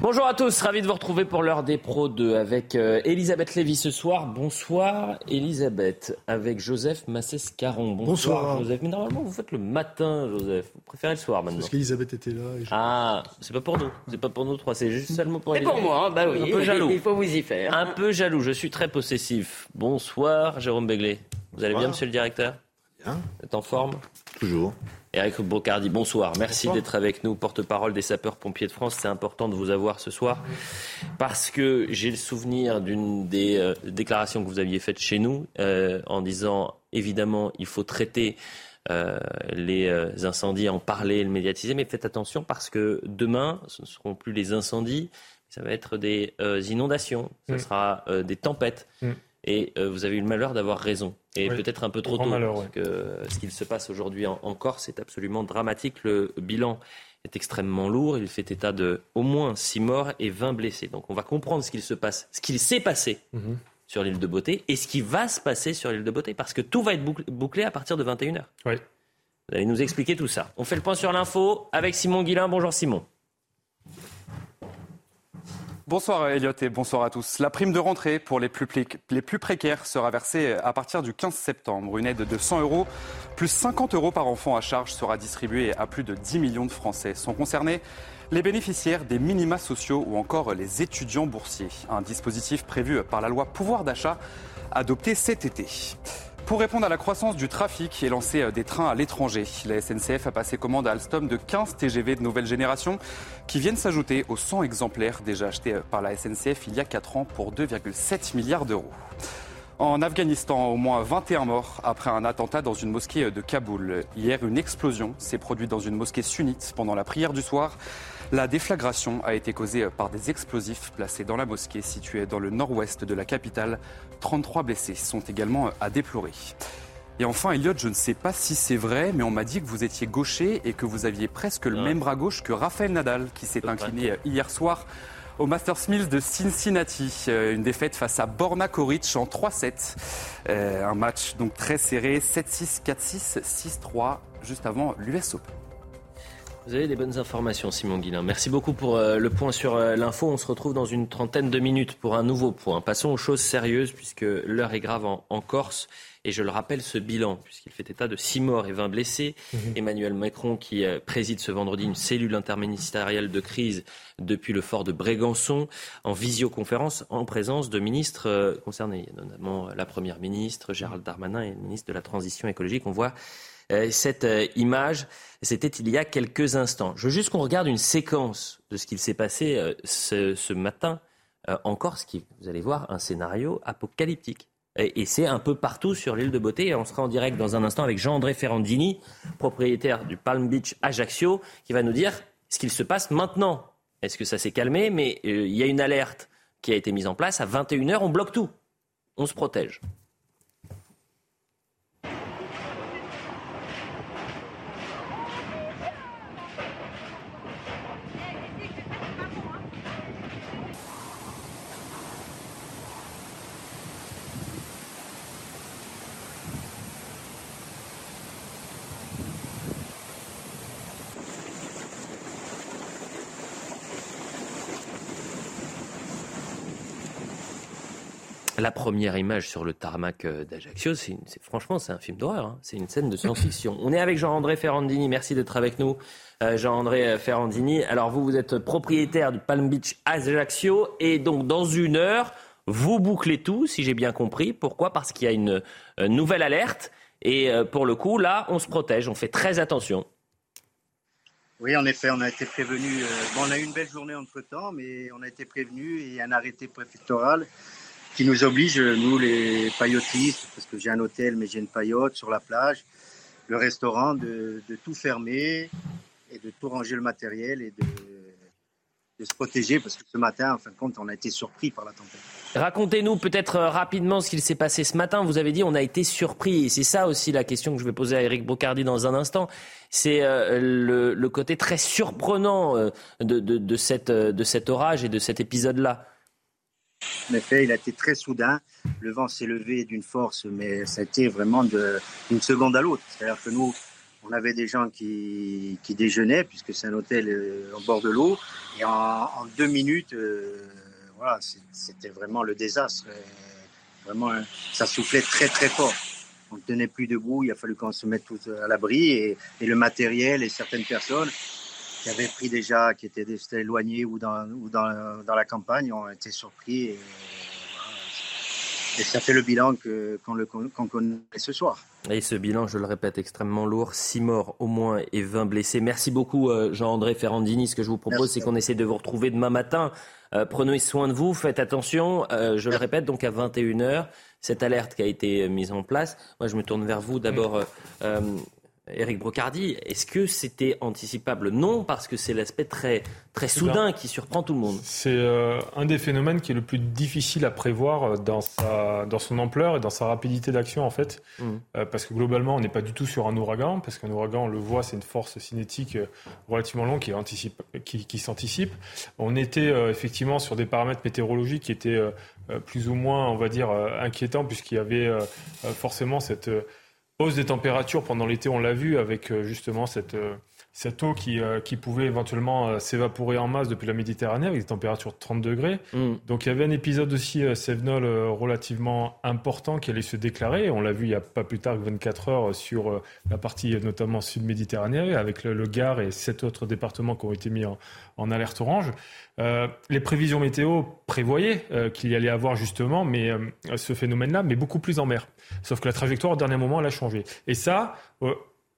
Bonjour à tous, ravi de vous retrouver pour l'heure des pros 2 avec euh, Elisabeth Lévy ce soir. Bonsoir Elisabeth, avec Joseph Massescaron. Bonsoir, Bonsoir. Joseph. Mais normalement vous faites le matin Joseph, vous préférez le soir maintenant. Parce qu'Elisabeth était là. et je- Ah, c'est pas pour nous, c'est pas pour nous trois, c'est juste seulement pour C'est pour Elisabeth. moi, hein, bah oui. Un peu jaloux. Il faut vous y faire. Un peu jaloux, je suis très possessif. Bonsoir Jérôme Béglé. Vous allez bien monsieur le directeur? Bien. Vous êtes en forme Toujours. Eric Brocardi, bonsoir. Merci d'être avec nous, porte-parole des sapeurs-pompiers de France. C'est important de vous avoir ce soir parce que j'ai le souvenir d'une des euh, déclarations que vous aviez faites chez nous euh, en disant évidemment il faut traiter euh, les incendies, en parler, le médiatiser, mais faites attention parce que demain ce ne seront plus les incendies, ça va être des inondations, ça Mm. sera des tempêtes. Mm. Et euh, vous avez eu le malheur d'avoir raison. Et Oui. peut-être un peu trop tôt. malheur, parce ouais. que euh, ce qu'il se passe aujourd'hui en, en Corse est absolument dramatique. Le bilan est extrêmement lourd. Il fait état de au moins 6 morts et 20 blessés. Donc on va comprendre ce qu'il se passe, ce qu'il s'est passé Mhm. sur l'île de Beauté et ce qui va se passer sur l'île de Beauté. Parce que tout va être bouclé, bouclé à partir de 21h. Oui. Vous allez nous expliquer tout ça. On fait le point sur l'info avec Simon Guillain. Bonjour Simon. Bonsoir Elliot et bonsoir à tous. La prime de rentrée pour les plus, précaires sera versée à partir du 15 septembre. Une aide de 100 euros plus 50 euros par enfant à charge sera distribuée à plus de 10 millions de Français. Sont concernés les bénéficiaires des minima sociaux ou encore les étudiants boursiers. Un dispositif prévu par la loi pouvoir d'achat adopté cet été. Pour répondre à la croissance du trafic et lancer euh, des trains à l'étranger, la SNCF a passé commande à Alstom de 15 TGV de nouvelle génération qui viennent s'ajouter aux 100 exemplaires déjà achetés euh, par la SNCF il y a 4 ans pour 2,7 milliards d'euros. En Afghanistan, au moins 21 morts après un attentat dans une mosquée de Kaboul. Hier, une explosion s'est produite dans une mosquée sunnite pendant la prière du soir. La déflagration a été causée par des explosifs placés dans la mosquée située dans le nord-ouest de la capitale. 33 blessés sont également à déplorer. Et enfin, Elliot, je ne sais pas si c'est vrai, mais on m'a dit que vous étiez gaucher et que vous aviez presque le Ouais. même bras gauche que Rafael Nadal, qui s'est incliné hier soir au Masters Mills de Cincinnati. Euh, Une défaite face à Borna Koric en 3-7. Euh, un match donc très serré, 7-6, 4-6, 6-3, juste avant l'US Open. Vous avez des bonnes informations, Simon Guillain. Merci beaucoup pour euh, le point sur l'info. On se retrouve dans une trentaine de minutes pour un nouveau point. Passons aux choses sérieuses, puisque l'heure est grave en Corse. Et je le rappelle, ce bilan, puisqu'il fait état de 6 morts et 20 blessés. Emmanuel Macron, qui euh, préside ce vendredi une cellule interministérielle de crise depuis le fort de Brégançon, en visioconférence, en présence de ministres euh, concernés. Notamment euh, la Première ministre, Gérald Darmanin, et le ministre de la Transition écologique. On voit cette image. C'était il y a quelques instants. Je veux juste qu'on regarde une séquence de ce qu'il s'est passé ce, ce matin en Corse, qui, vous allez voir, un scénario apocalyptique. Et, c'est un peu partout sur l'île de Beauté. Et on sera en direct dans un instant avec Jean-André Ferrandini, propriétaire du Palm Beach Ajaccio, qui va nous dire ce qu'il se passe maintenant. Est-ce que ça s'est calmé? Mais euh, il y a une alerte qui a été mise en place. À 21h, on bloque tout. On se protège. La première image sur le tarmac euh, d'Ajaccio, c'est franchement, c'est un film d'horreur. hein. C'est une scène de science-fiction. On est avec Jean-André Ferrandini. Merci d'être avec nous, euh, Jean-André euh, Ferrandini. Alors, vous, vous êtes propriétaire du Palm Beach Ajaccio. Et donc, dans une heure, vous bouclez tout, si j'ai bien compris. Pourquoi? Parce qu'il y a une nouvelle alerte. Et pour le coup, là, on se protège. On fait très attention. Oui, en effet, on a été prévenu. bon, on a eu une belle journée entre temps, mais on a été prévenu et un arrêté préfectoral qui nous oblige, nous les paillotistes, parce que j'ai un hôtel mais j'ai une paillote sur la plage, le restaurant, de, tout fermer et de tout ranger le matériel et de, se protéger parce que ce matin, en fin de compte, on a été surpris par la tempête. Racontez-nous peut-être euh, rapidement ce qu'il s'est passé ce matin. Vous avez dit on a été surpris et c'est ça aussi la question que je vais poser à Eric Brocardi dans un instant. C'est euh, le, côté très surprenant euh, de cet orage et de cet épisode-là. En effet, il a été très soudain. Le vent s'est levé d'une force, mais ça a été vraiment d'une seconde à l'autre. C'est-à-dire que nous, on avait des gens qui, déjeunaient, puisque c'est un hôtel au bord de l'eau. Et en, deux minutes, voilà, c'était vraiment le désastre. Vraiment, hein, ça soufflait très très fort. On ne tenait plus debout, il a fallu qu'on se mette tous à l'abri et, le matériel et certaines personnes qui avaient pris déjà, qui étaient éloignées ou dans, ou dans, la campagne ont été surpris. Et, et ça fait le bilan qu'on connaît ce soir. Et ce bilan, je le répète, extrêmement lourd. Six morts au moins et 20 blessés. Merci beaucoup, euh, Jean-André Ferrandini. Ce que je vous propose, c'est qu'on essaie de vous retrouver demain matin euh, prenez soin de vous, faites attention. Euh, je le répète, donc à 21h, cette alerte qui a été mise en place. Moi, je me tourne vers vous d'abord. Euh, Éric Brocardi, est-ce que c'était anticipable? Non, parce que c'est l'aspect très, très soudain qui surprend tout le monde. C'est euh, un des phénomènes qui est le plus difficile à prévoir euh, dans, sa, dans son ampleur et dans sa rapidité d'action, en fait. Mmh. Euh, parce que globalement, on n'est pas du tout sur un ouragan, parce qu'un ouragan, on le voit, c'est une force cinétique relativement longue qui, anticipe, qui, qui s'anticipe. On était effectivement sur des paramètres météorologiques qui étaient plus ou moins, on va dire, inquiétants, puisqu'il y avait forcément cette hausse des températures pendant l'été, on l'a vu avec euh, justement cette, euh, cette eau qui, euh, qui pouvait éventuellement s'évaporer en masse depuis la Méditerranée avec des températures de 30 degrés. Mm. Donc il y avait un épisode aussi Sevenol relativement important qui allait se déclarer. On l'a vu il n'y a pas plus tard que 24 heures sur la partie notamment sud-méditerranéenne avec le, Gard et sept autres départements qui ont été mis en, en alerte orange. Euh, les prévisions météo prévoyaient euh, qu'il y allait avoir justement mais, euh, ce phénomène-là, mais beaucoup plus en mer. Sauf que la trajectoire au dernier moment, elle a changé. Et ça,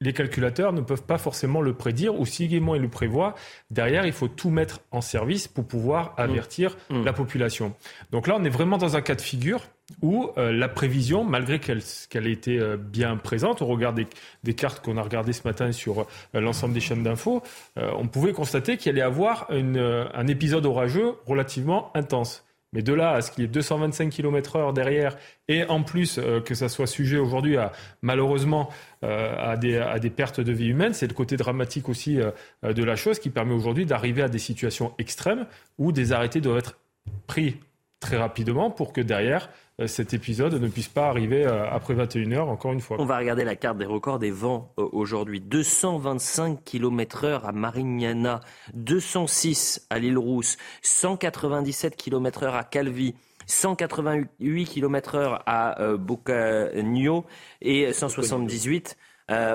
les calculateurs ne peuvent pas forcément le prédire, ou si également ils le prévoient, derrière, il faut tout mettre en service pour pouvoir mmh. avertir mmh. la population. Donc là, on est vraiment dans un cas de figure où euh, la prévision, malgré qu'elle qu'elle ait été euh, bien présente, au regard des, cartes qu'on a regardées ce matin sur euh, l'ensemble des chaînes d'infos, on pouvait constater qu'il allait avoir un épisode orageux relativement intense. Mais de là à ce qu'il y ait 225 km heure derrière, et en plus que ça soit sujet aujourd'hui à malheureusement à, des, à des pertes de vie humaines, c'est le côté dramatique aussi de la chose qui permet aujourd'hui d'arriver à des situations extrêmes où des arrêtés doivent être pris très rapidement pour que derrière euh, cet épisode ne puisse pas arriver euh, après 21h, encore une fois. On va regarder la carte des records des vents euh, aujourd'hui. 225 km heure à Marignana, 206 à l'île Rousse, 197 km heure à Calvi. 188 km heure à euh, Bocagno et 178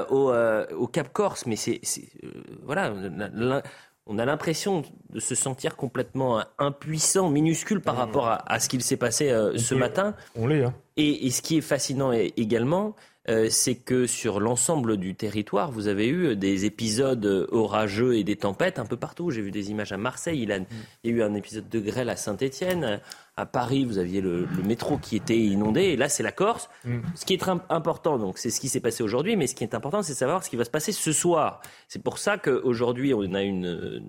au, au, Cap Corse. Mais c'est voilà, on a l'impression de se sentir complètement impuissant, minuscule par mmh. rapport à, ce qu'il s'est passé euh, ce matin. On l'est. Hein. Et, ce qui est fascinant également, euh, c'est que sur l'ensemble du territoire, vous avez eu des épisodes orageux et des tempêtes un peu partout. J'ai vu des images à Marseille, il, a, mmh. il y a eu un épisode de grêle à Saint-Étienne. À Paris, vous aviez le, métro qui était inondé, et là, c'est la Corse. Mm. Ce qui est important, donc, c'est ce qui s'est passé aujourd'hui, mais ce qui est important, c'est de savoir ce qui va se passer ce soir. C'est pour ça qu'aujourd'hui, on a une,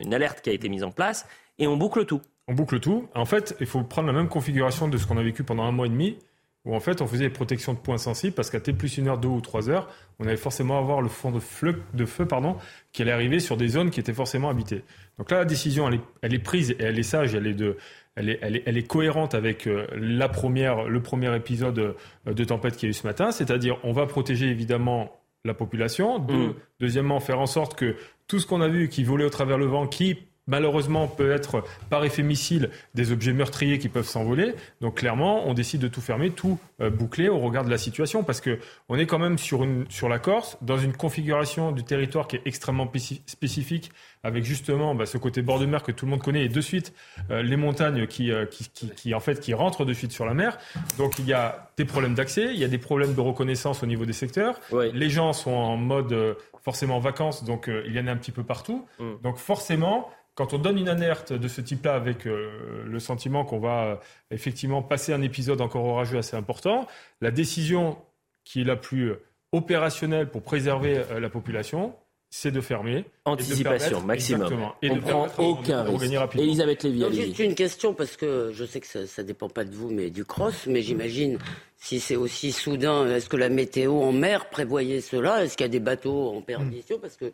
une alerte qui a été mise en place, et on boucle tout. On boucle tout. En fait, il faut prendre la même configuration de ce qu'on a vécu pendant un mois et demi, où en fait, on faisait des protections de points sensibles, parce qu'à T plus une heure, deux ou trois heures, on allait forcément avoir le fond de, feu, de feu pardon, qui allait arriver sur des zones qui étaient forcément habitées. Donc là, la décision, elle est, elle est prise et elle est sage, elle est de elle est, elle est, cohérente avec euh, la première, le premier épisode euh, de tempête qu'il y a eu ce matin, c'est-à-dire on va protéger évidemment la population. Mm. Deuxièmement, faire en sorte que tout ce qu'on a vu qui volait au travers le vent, qui malheureusement peut être par effet missile des objets meurtriers qui peuvent s'envoler. Donc clairement, on décide de tout fermer, tout euh, boucler au regard de la situation parce que on est quand même sur une sur la Corse dans une configuration du territoire qui est extrêmement spécifique avec justement bah, ce côté bord de mer que tout le monde connaît et de suite euh, les montagnes qui, euh, qui, qui, qui, en fait qui rentrent de suite sur la mer. Donc il y a des problèmes d'accès, il y a des problèmes de reconnaissance au niveau des secteurs. Les gens sont en mode forcément vacances, donc il y en a un petit peu partout. Mm. Donc forcément quand on donne une alerte de ce type-là avec euh, le sentiment qu'on va euh, effectivement passer un épisode encore orageux assez important, la décision qui est la plus opérationnelle pour préserver euh, la population, c'est de fermer. Anticipation, maximum. Et On ne prend aucun risque. Elisabeth Lévy, Juste une question, parce que je sais que ça ne dépend pas de vous, mais du cross, mais j'imagine, si c'est aussi soudain, est-ce que la météo en mer prévoyait cela? Est-ce qu'il y a des bateaux en perdition? Parce que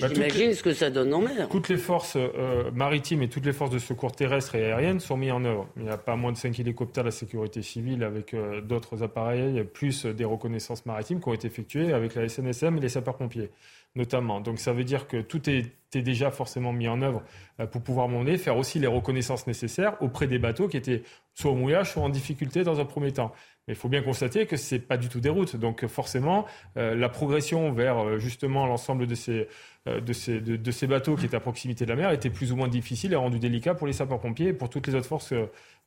bah, j'imagine ce que ça donne en mer. Toutes les forces euh, maritimes et toutes les forces de secours terrestres et aériennes sont mises en œuvre. Il n'y a pas moins de 5 hélicoptères de la sécurité civile avec euh, d'autres appareils, plus des reconnaissances maritimes qui ont été effectuées avec la SNSM et les sapeurs-pompiers notamment. Donc ça veut dire que tout était déjà forcément mis en œuvre euh, pour pouvoir monter, faire aussi les reconnaissances nécessaires auprès des bateaux qui étaient soit au mouillage, soit en difficulté dans un premier temps. Mais il faut bien constater que ce n'est pas du tout des routes. Donc forcément, euh, la progression vers euh, justement l'ensemble de ces, de, ces, bateaux qui étaient à proximité de la mer était plus ou moins difficile et rendu délicat pour les sapeurs-pompiers et pour toutes les autres forces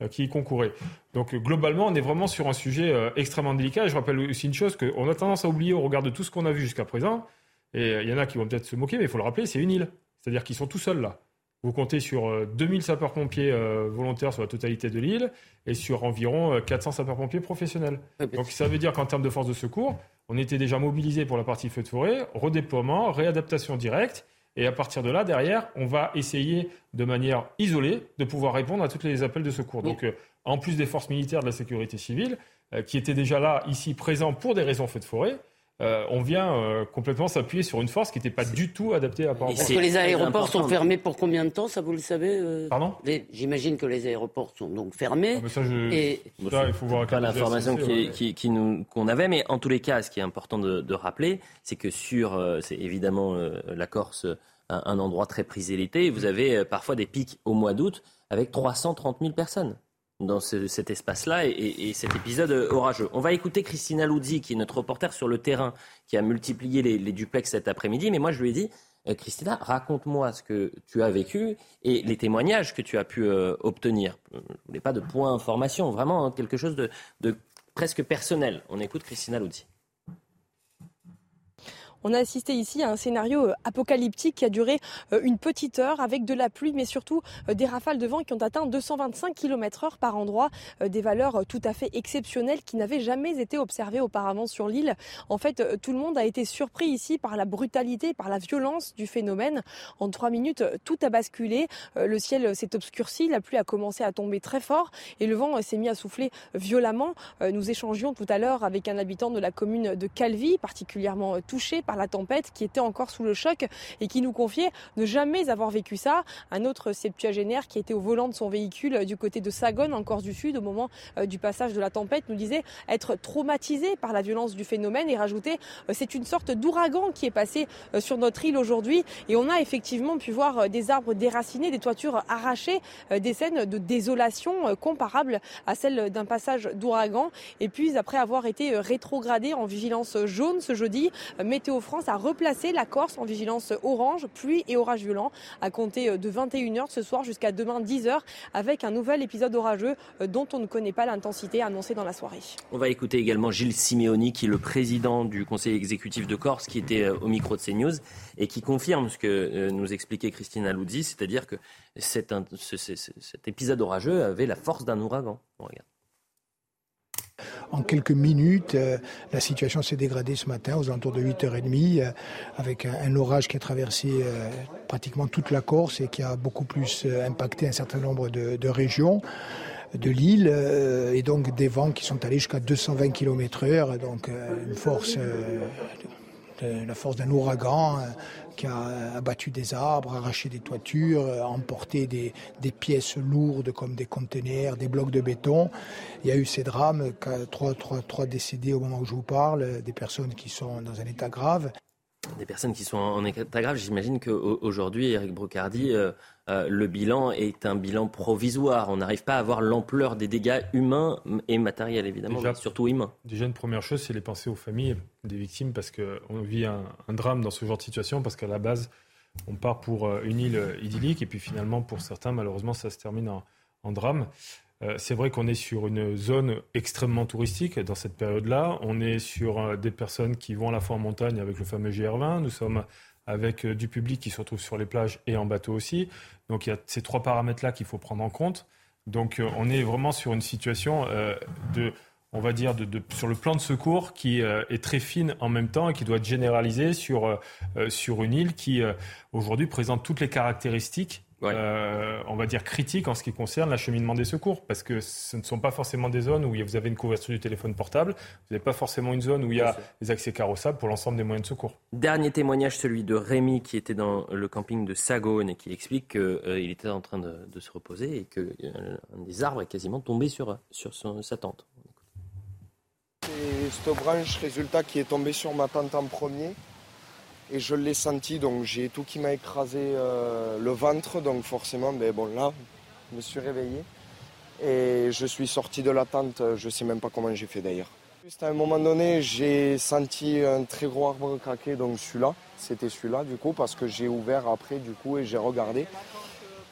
qui y concouraient. Donc globalement, on est vraiment sur un sujet extrêmement délicat. Et je rappelle aussi une chose qu'on a tendance à oublier au regard de tout ce qu'on a vu jusqu'à présent, et il y en a qui vont peut-être se moquer, mais il faut le rappeler, c'est une île. C'est-à-dire qu'ils sont tout seuls là. Vous comptez sur 2000 euh, sapeurs-pompiers euh, volontaires sur la totalité de l'île et sur environ 400 euh, sapeurs-pompiers professionnels. Donc ça veut dire qu'en termes de force de secours, on était déjà mobilisé pour la partie feu de forêt, redéploiement, réadaptation directe. Et à partir de là, derrière, on va essayer de manière isolée de pouvoir répondre à tous les appels de secours. Donc, en plus des forces militaires de la sécurité civile, qui étaient déjà là, ici, présents pour des raisons feu de forêt, euh, on vient euh, complètement s'appuyer sur une force qui n'était pas du tout adaptée à part. Est-ce que les aéroports sont fermés pour combien de temps Ça, vous le savez euh Pardon J'imagine que les aéroports sont donc fermés. Ah, ça, Et... il faut voir pas l'information qu'on avait, mais en tous les cas, ce qui est important de, rappeler, c'est que sur, c'est évidemment la Corse, un, un, endroit très prisé l'été, vous avez parfois des pics au mois d'août avec 330 000 personnes dans cet espace-là et, cet épisode orageux. On va écouter Christina Luzzi, qui est notre reporter sur le terrain, qui a multiplié les, duplex cet après-midi. Mais moi, je lui ai dit, euh, Christina, raconte-moi ce que tu as vécu et les témoignages que tu as pu euh, obtenir. Je voulais pas de points information, vraiment quelque chose de, de presque personnel. On écoute Christina Luzzi. On a assisté ici à un scénario euh, apocalyptique qui a duré euh, une petite heure avec de la pluie, mais surtout euh, des rafales de vent qui ont atteint 225 km heure par endroit, des valeurs tout à fait exceptionnelles qui n'avaient jamais été observées auparavant sur l'île. En fait, tout le monde a été surpris ici par la brutalité, par la violence du phénomène. En trois minutes, tout a basculé. Le ciel s'est obscurci, la pluie a commencé à tomber très fort et le vent s'est mis à souffler violemment. Nous échangions tout à l'heure avec un habitant de la commune de Calvi, particulièrement touché par la tempête, qui était encore sous le choc et qui nous confiait ne jamais avoir vécu ça. Un autre septuagénaire qui était au volant de son véhicule du côté de Sagone, en Corse du Sud, au moment euh, du passage de la tempête, nous disait être traumatisé par la violence du phénomène et rajouter euh, c'est une sorte d'ouragan qui est passé euh, sur notre île aujourd'hui et on a effectivement pu voir des arbres déracinés, des toitures arrachées, des scènes de désolation comparables à celles d'un passage d'ouragan. Et puis après avoir été rétrogradé en vigilance jaune ce jeudi, météo France a replacé la Corse en vigilance orange, pluie et orage violent à compter de 21h ce soir jusqu'à demain 10h avec un nouvel épisode orageux euh, dont on ne connaît pas l'intensité annoncée dans la soirée. On va écouter également Gilles Simeoni qui est le président du conseil exécutif de Corse qui était euh, au micro de CNews et qui confirme ce que euh, nous expliquait Christine Alouzzi, c'est-à-dire que cet, épisode orageux avait la force d'un ouragan. On regarde. En quelques minutes, euh, la situation s'est dégradée ce matin aux alentours de 8h30 euh, avec un, orage qui a traversé euh, pratiquement toute la Corse et qui a beaucoup plus impacté un certain nombre de, régions de l'île et donc des vents qui sont allés jusqu'à 220 km heure, donc la force d'un ouragan qui a abattu des arbres, arraché des toitures, euh, emporté des, pièces lourdes comme des conteneurs, des blocs de béton. Il y a eu ces drames, trois, trois décédés au moment où je vous parle, des personnes qui sont dans un état grave des personnes qui sont en état grave. J'imagine qu'aujourd'hui, Eric Brocardi, euh, euh, le bilan est un bilan provisoire. On n'arrive pas à avoir l'ampleur des dégâts humains et matériels, évidemment, mais surtout humains. Déjà, une première chose, c'est les pensées aux familles des victimes, parce qu'on vit un, drame dans ce genre de situation, parce qu'à la base, on part pour euh, une île idyllique, et puis finalement, pour certains, malheureusement, ça se termine en drame. Euh, c'est vrai qu'on est sur une zone extrêmement touristique dans cette période-là. On est sur euh, des personnes qui vont à la fois en montagne avec le fameux GR20. Nous sommes avec euh, du public qui se retrouve sur les plages et en bateau aussi. Donc il y a ces trois paramètres-là qu'il faut prendre en compte. Donc on est vraiment sur une situation de on va dire, de, sur le plan de secours qui est très fine en même temps et qui doit être généralisée sur, sur une île qui aujourd'hui présente toutes les caractéristiques euh, on va dire, critique en ce qui concerne l'acheminement des secours, parce que ce ne sont pas forcément des zones où vous avez une couverture du téléphone portable, vous n'avez pas forcément une zone où il y a des accès carrossables pour l'ensemble des moyens de secours. Dernier témoignage, celui de Rémi, qui était dans le camping de Sagone et qui explique qu'il euh, était en train de, se reposer et qu'un euh, des arbres est quasiment tombé sur, sur sa tente. C'est cette branche, résultat, qui est tombé sur ma tente en premier et je l'ai senti, donc j'ai tout qui m'a écrasé euh, le ventre, donc forcément, ben bon là, je me suis réveillé et je suis sorti de la tente, je ne sais même pas comment j'ai fait d'ailleurs. Juste à un moment donné, j'ai senti un très gros arbre craquer, donc celui-là, c'était celui-là du coup, parce que j'ai ouvert après du coup et j'ai regardé.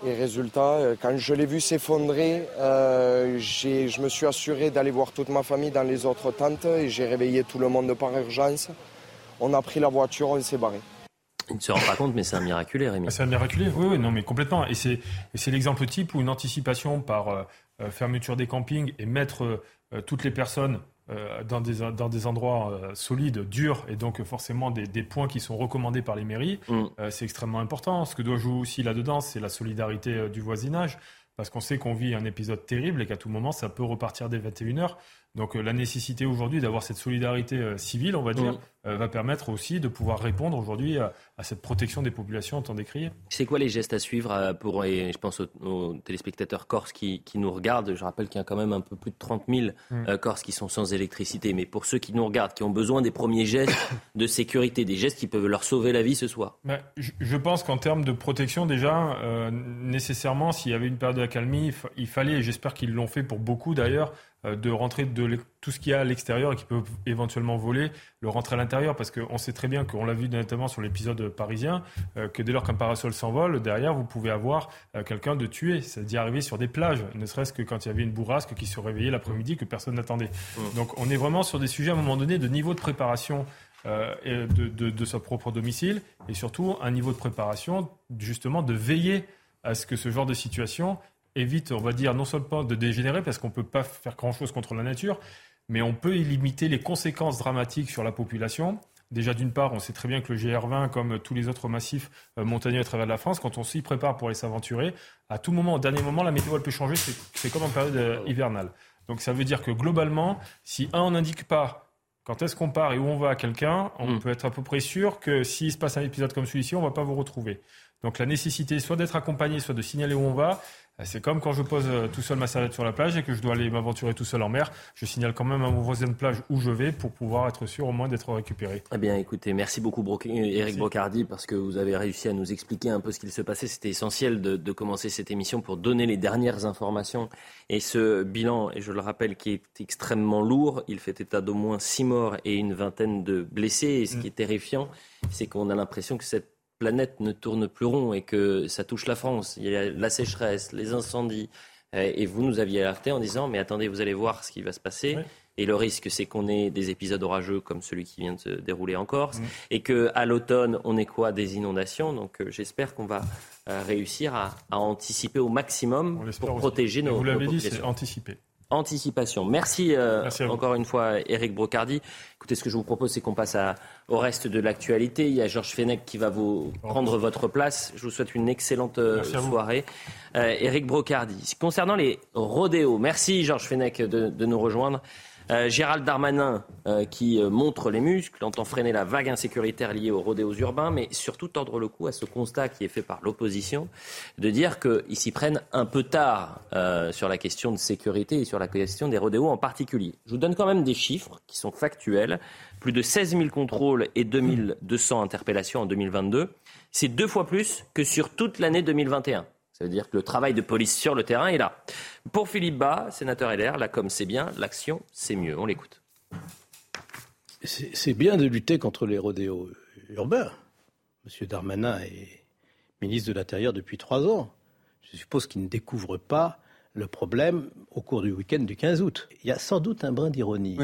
Et résultat, euh, quand je l'ai vu s'effondrer, euh, je me suis assuré d'aller voir toute ma famille dans les autres tentes et j'ai réveillé tout le monde par urgence. On a pris la voiture, on s'est barré. Il ne se rend pas compte, mais c'est un miraculé, Rémi. Ah, c'est un miraculé, oui, oui, non, mais complètement. Et c'est, l'exemple type où une anticipation par euh, euh, fermeture des campings et mettre euh, toutes les personnes dans, des, dans des endroits solides, durs, et donc forcément des, points qui sont recommandés par les mairies, mm. c'est extrêmement important. Ce que doit jouer aussi là-dedans, c'est la solidarité du voisinage, parce qu'on sait qu'on vit un épisode terrible et qu'à tout moment, ça peut repartir dès 21h. Donc la nécessité aujourd'hui d'avoir cette solidarité civile, on va dire, mm. Euh, va permettre aussi de pouvoir répondre aujourd'hui à, cette protection des populations en temps décrié. C'est quoi les gestes à suivre euh, pour, et je pense aux, téléspectateurs corses qui, nous regardent Je rappelle qu'il y a quand même un peu plus de 30 000 mm. euh, Corses qui sont sans électricité. Mais pour ceux qui nous regardent, qui ont besoin des premiers gestes de sécurité, des gestes qui peuvent leur sauver la vie ce soir je, pense qu'en termes de protection, déjà, nécessairement, s'il y avait une période d'accalmie, il fallait, et j'espère qu'ils l'ont fait pour beaucoup d'ailleurs, de rentrer de tout ce qu'il y a à l'extérieur et qui peut éventuellement voler, le rentrer à l'intérieur parce qu'on sait très bien qu'on l'a vu notamment sur l'épisode parisien, euh, que dès lors qu'un parasol s'envole, derrière, vous pouvez avoir euh, quelqu'un de tué. Ça dit arriver sur des plages, ne serait-ce que quand il y avait une bourrasque qui se réveillait l'après-midi que personne n'attendait. Donc on est vraiment sur des sujets à un moment donné de niveau de préparation euh, de, de, de son propre domicile et surtout un niveau de préparation justement de veiller à ce que ce genre de situation évite, on va dire, non seulement de dégénérer, parce qu'on ne peut pas faire grand-chose contre la nature, mais on peut y limiter les conséquences dramatiques sur la population. Déjà, d'une part, on sait très bien que le GR20, comme tous les autres massifs euh, montagneux à travers la France, quand on s'y prépare pour aller s'aventurer, à tout moment, au dernier moment, la météo elle peut changer. C'est comme en période euh, hivernale. Donc, ça veut dire que globalement, si un, on n'indique pas quand est-ce qu'on part et où on va à quelqu'un, on hmm. peut être à peu près sûr que s'il se passe un épisode comme celui-ci, on ne va pas vous retrouver. Donc, la nécessité soit d'être accompagné, soit de signaler où on va, c'est comme quand je pose euh, tout seul ma serviette sur la plage et que je dois aller m'aventurer tout seul en mer. Je signale quand même à mon voisin de plage où je vais pour pouvoir être sûr au moins d'être récupéré. Eh bien, écoutez, merci beaucoup Eric Brocardi parce que vous avez réussi à nous expliquer un peu ce qu'il se passait. C'était essentiel de, commencer cette émission pour donner les dernières informations. Et ce bilan, et je le rappelle, qui est extrêmement lourd, il fait état d'au moins six morts et une vingtaine de blessés. Et ce mm. qui est terrifiant, c'est qu'on a l'impression que cette planète ne tourne plus rond et que ça touche la France. Il y a la sécheresse, les incendies. Euh, et vous nous aviez alerté en disant, mais attendez, vous allez voir ce qui va se passer. Et le risque, c'est qu'on ait des épisodes orageux comme celui qui vient de se dérouler en Corse, et qu'à l'automne, on ait quoi? Des inondations. Donc euh, j'espère qu'on va euh, réussir à, anticiper au maximum pour protéger nos, Vous l'avez dit, c'est anticiper anticipation. Merci, euh, encore une fois, Eric Brocardi. Écoutez, ce que je vous propose, c'est qu'on passe au reste de l'actualité. Il y a Georges Fenech qui va vous prendre votre place. Je vous souhaite une excellente euh, soirée. Eric euh, Brocardi. Concernant les rodéos, merci Georges Fenech de nous rejoindre. Euh, Gérald Darmanin, euh, qui euh, montre les muscles, entend freiner la vague insécuritaire liée aux rodéos urbains, mais surtout tordre le cou à ce constat qui est fait par l'opposition, de dire qu'ils s'y prennent un peu tard sur la question de sécurité et sur la question des rodéos en particulier. Je vous donne quand même des chiffres qui sont factuels. Plus de 16 000 contrôles et 200 interpellations en 2022. C'est deux fois plus que sur toute l'année 2021. Ça veut dire que le travail de police sur le terrain est là. Pour Philippe Bas, sénateur LR, la com c'est bien, l'action c'est mieux. On l'écoute. C'est bien de lutter contre les rodéos urbains. Monsieur Darmanin est ministre de l'Intérieur depuis trois ans. Je suppose qu'il ne découvre pas le problème au cours du week-end du 15 août. Il y a sans doute un brin d'ironie.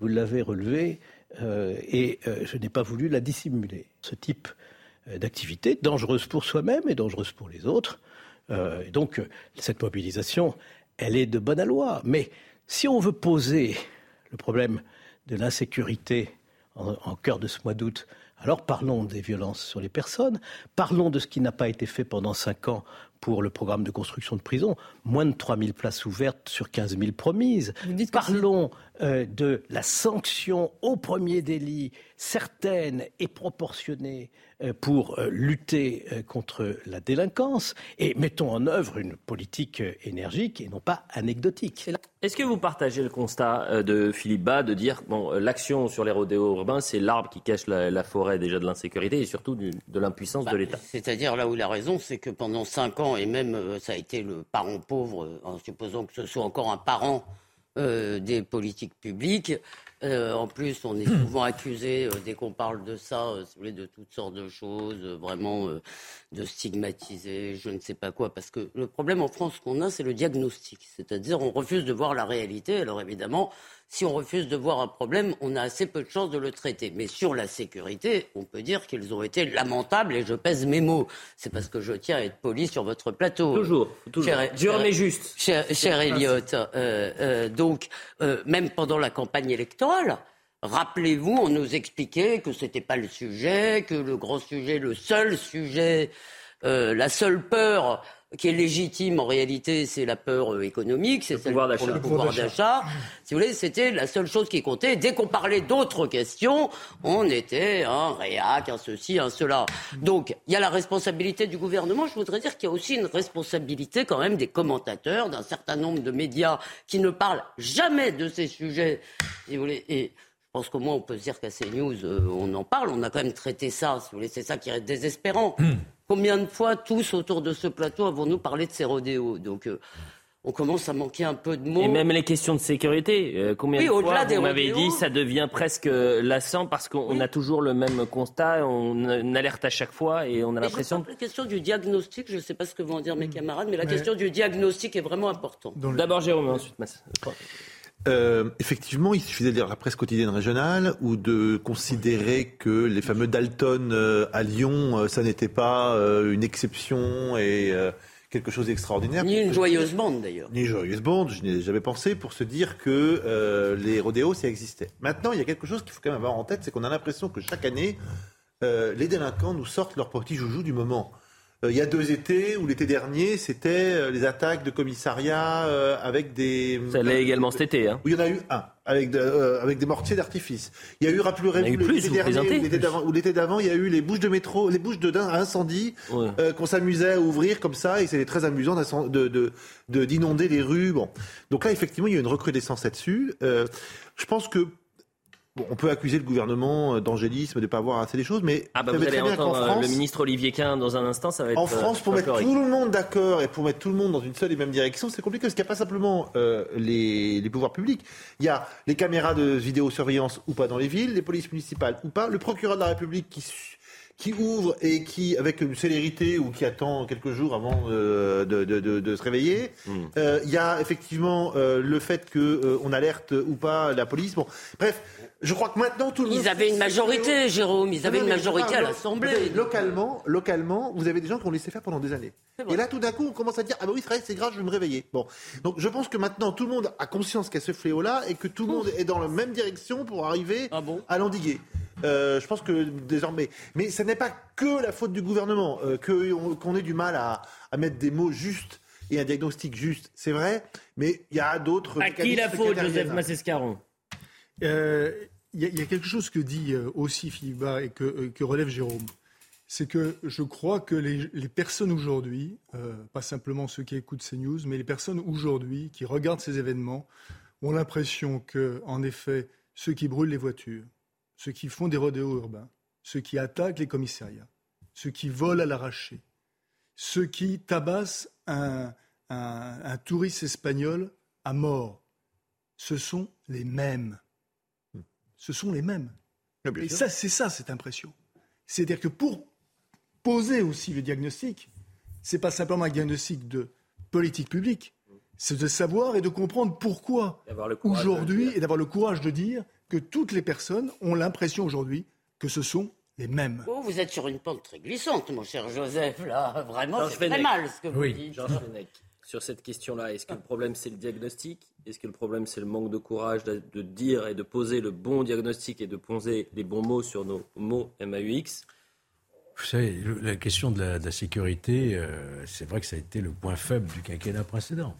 Vous l'avez relevé euh, et euh, je n'ai pas voulu la dissimuler. Ce type euh, d'activité, dangereuse pour soi-même et dangereuse pour les autres, euh, donc, cette mobilisation, elle est de bonne aloi. Mais si on veut poser le problème de l'insécurité en, cœur de ce mois d'août, alors parlons des violences sur les personnes, parlons de ce qui n'a pas été fait pendant cinq ans pour le programme de construction de prisons, moins de 3 000 places ouvertes sur 15 000 promises. Parlons euh, de la sanction au premier délit, certaine et proportionnée euh, pour euh, lutter contre la délinquance et mettons en œuvre une politique énergique et non pas anecdotique. Est-ce que vous partagez le constat de Philippe Bas de dire bon, l'action sur les rodéos urbains, c'est l'arbre qui cache la, forêt déjà de l'insécurité et surtout de l'impuissance de bah, l'État? C'est-à-dire là où il a raison, c'est que pendant cinq ans, et même ça a été le parent pauvre, en supposant que ce soit encore un parent des politiques publiques, euh, en plus, on est souvent accusé, euh, dès qu'on parle de ça, euh, de toutes sortes de choses, vraiment de stigmatiser, je ne sais pas quoi. Parce que le problème en France qu'on a, c'est le diagnostic. C'est-à-dire, on refuse de voir la réalité. Alors évidemment, si on refuse de voir un problème, on a assez peu de chances de le traiter. Mais sur la sécurité, on peut dire qu'ils ont été lamentables, et je pèse mes mots. C'est parce que je tiens à être poli sur votre plateau. Toujours, toujours. Dur mais juste. Cher, cher Elliott, donc, même pendant la campagne électorale, Rappelez-vous, on nous expliquait que ce n'était pas le sujet, que le grand sujet, le seul sujet, euh, la seule peur qui est légitime en réalité, c'est la peur euh, économique, c'est celle pour le pouvoir d'achat. Si vous voulez, c'était la seule chose qui comptait. Dès qu'on parlait d'autres questions, on était un réac, un ceci, un cela. Donc, il y a la responsabilité du gouvernement. Je voudrais dire qu'il y a aussi une responsabilité quand même des commentateurs, d'un certain nombre de médias qui ne parlent jamais de ces sujets. Si vous voulez, et je pense qu'au moins on peut se dire qu'à CNews, euh, on en parle. On a quand même traité ça. Si vous voulez, c'est ça qui reste désespérant. Combien de fois, tous autour de ce plateau, avons-nous parlé de ces rodéos Donc, euh, on commence à manquer un peu de mots. Et même les questions de sécurité. Euh, combien de fois, vous m'avez dit, ça devient presque lassant parce qu'on a toujours le même constat, on alerte à chaque fois et on a l'impression... La question du diagnostic, je ne sais pas ce que vont dire mes camarades, mais la question du diagnostic est vraiment importante. D'abord Jérôme, ensuite Mass. Euh, effectivement, il suffisait de lire la presse quotidienne régionale ou de considérer que les fameux Dalton euh, à Lyon, euh, ça n'était pas une exception et quelque chose d'extraordinaire. Ni une joyeuse bande d'ailleurs. Ni une joyeuse bande, je n'ai jamais pensé pour se dire que les rodéos, ça existait. Maintenant, il y a quelque chose qu'il faut quand même avoir en tête, c'est qu'on a l'impression que chaque année, les délinquants nous sortent leur petit joujou du moment. Euh, il y a deux étés, ou l'été dernier, c'était euh, les attaques de commissariat euh, avec des... Ça l'est également cet été. Hein. Oui, il y en a eu un, avec, avec des mortiers d'artifice. Il y a eu, rappelez-vous, l'été dernier, ou l'été d'avant, il y a eu les bouches de métro, les bouches de incendie qu'on s'amusait à ouvrir comme ça, et c'était très amusant d'inonder de, de, les rues. Bon. Donc là, effectivement, il y a une recrudescence là-dessus. je pense que on peut accuser le gouvernement d'angélisme, de ne pas voir assez des choses, mais ah bah vous allez entendre euh, France, le ministre Olivier Quint dans un instant, ça va être En France, pour mettre tout le monde d'accord et pour mettre tout le monde dans une seule et même direction, c'est compliqué parce qu'il n'y a pas simplement euh, les, les, pouvoirs publics, il y a les caméras de vidéosurveillance ou pas dans les villes, les polices municipales ou pas, le procureur de la République qui qui ouvre et qui, avec une célérité ou qui attend quelques jours avant de, de, de, de se réveiller. Hmm. Euh, il y a effectivement euh, le fait qu'on euh, on alerte ou pas la police. Bon, bref, je crois que maintenant tout le monde. Ils avaient une majorité, Jérôme. Ils avaient une majorité à l'Assemblée. Localement, localement, vous avez des gens qui ont laissé faire pendant des années. Et là, tout d'un coup, on commence à dire ah bah oui, c'est grave, je vais me réveiller. Bon, donc je pense que maintenant tout le monde a conscience qu'il y a ce fléau-là et que tout le monde est dans la même direction pour arriver ah à l'endiguer. Euh, je pense que désormais. Mais ce n'est pas que la faute du gouvernement, euh, qu'on ait du mal à, mettre des mots justes et un diagnostic juste. C'est vrai, mais il y a d'autres. À qui la faute, Joseph Massescaron? Euh, Il y, a quelque chose que dit aussi Philippe et que, que relève Jérôme. C'est que je crois que les, les personnes aujourd'hui, pas simplement ceux qui écoutent ces news, mais les personnes aujourd'hui qui regardent ces événements ont l'impression que, en effet, ceux qui brûlent les voitures, ceux qui font des rodéos urbains, ceux qui attaquent les commissariats, ceux qui volent à l'arraché, ceux qui tabassent un, touriste espagnol à mort, ce sont les mêmes. Ce sont les mêmes. Et ça, c'est ça, cette impression. C'est-à-dire que pour poser aussi le diagnostic, c'est pas simplement un diagnostic de politique publique, c'est de savoir et de comprendre pourquoi aujourd'hui et d'avoir le courage de dire que toutes les personnes ont l'impression aujourd'hui que ce sont les mêmes. Oh, vous êtes sur une pente très glissante, mon cher Joseph, là. Vraiment, c'est très mal ce que vous dites. sur cette question-là Est-ce que le problème c'est le diagnostic Est-ce que le problème c'est le manque de courage de, dire et de poser le bon diagnostic et de poser les bons mots sur nos mots MAUX vous savez, la question de la, sécurité, euh, c'est vrai que ça a été le point faible du quinquennat précédent.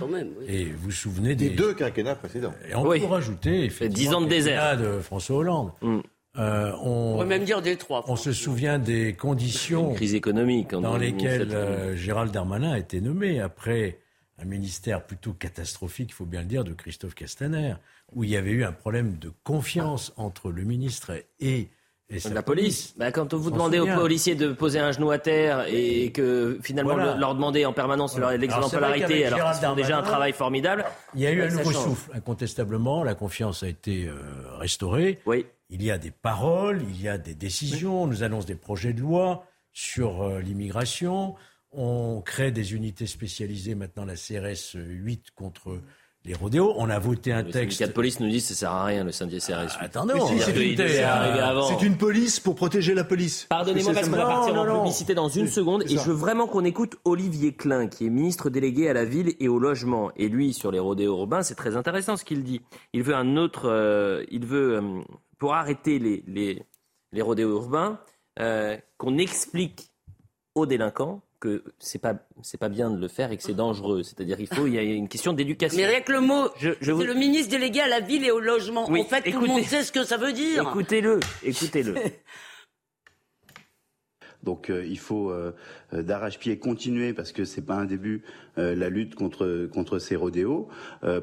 Quand même, oui. Et vous vous souvenez des, des deux quinquennats précédents. Et on peut rajouter effectivement 10 ans de désert de François Hollande. Mm. Euh, on, pourrait même dire des trois. On se souvient des conditions crise économique dans lesquelles euh, Gérald Darmanin a été nommé après un ministère plutôt catastrophique, il faut bien le dire, de Christophe Castaner, où il y avait eu un problème de confiance entre le ministre et et la police. Bah, quand vous demandez aux policiers de poser un genou à terre et que finalement leur demander en permanence voilà. l'exemplarité alors, alors qu'ils font déjà un travail formidable. Il y a eu un nouveau souffle, incontestablement. La confiance a été euh, restaurée. Oui. Il y a des paroles, il y a des décisions. On nous annonce des projets de loi sur euh, l'immigration. On crée des unités spécialisées maintenant, la CRS 8 contre les rodéos. On a voté un texte. Le syndicat de police nous dit que ça sert à rien le syndicat CRS. Ah, attendez, c'est une, police pour protéger la police. Pardonnez-moi parce qu'on va partir en publicité dans une seconde et je veux vraiment qu'on écoute Olivier Klein qui est ministre délégué à la ville et au logement. Et lui sur les rodéos urbains, c'est très intéressant ce qu'il dit. Il veut un autre, euh, il veut euh, pour arrêter les les, les rodéos urbains euh, qu'on explique aux délinquants que c'est pas c'est pas bien de le faire et que c'est dangereux. C'est-à-dire il faut il y a une question d'éducation. Mais avec le mot, je, c'est le ministre délégué à la ville et au logement. en fait, tout le monde sait ce que ça veut dire. Écoutez-le, écoutez-le. Donc euh, il faut euh, d'arrache-pied continuer parce que c'est pas un début la lutte contre contre ces rodéos,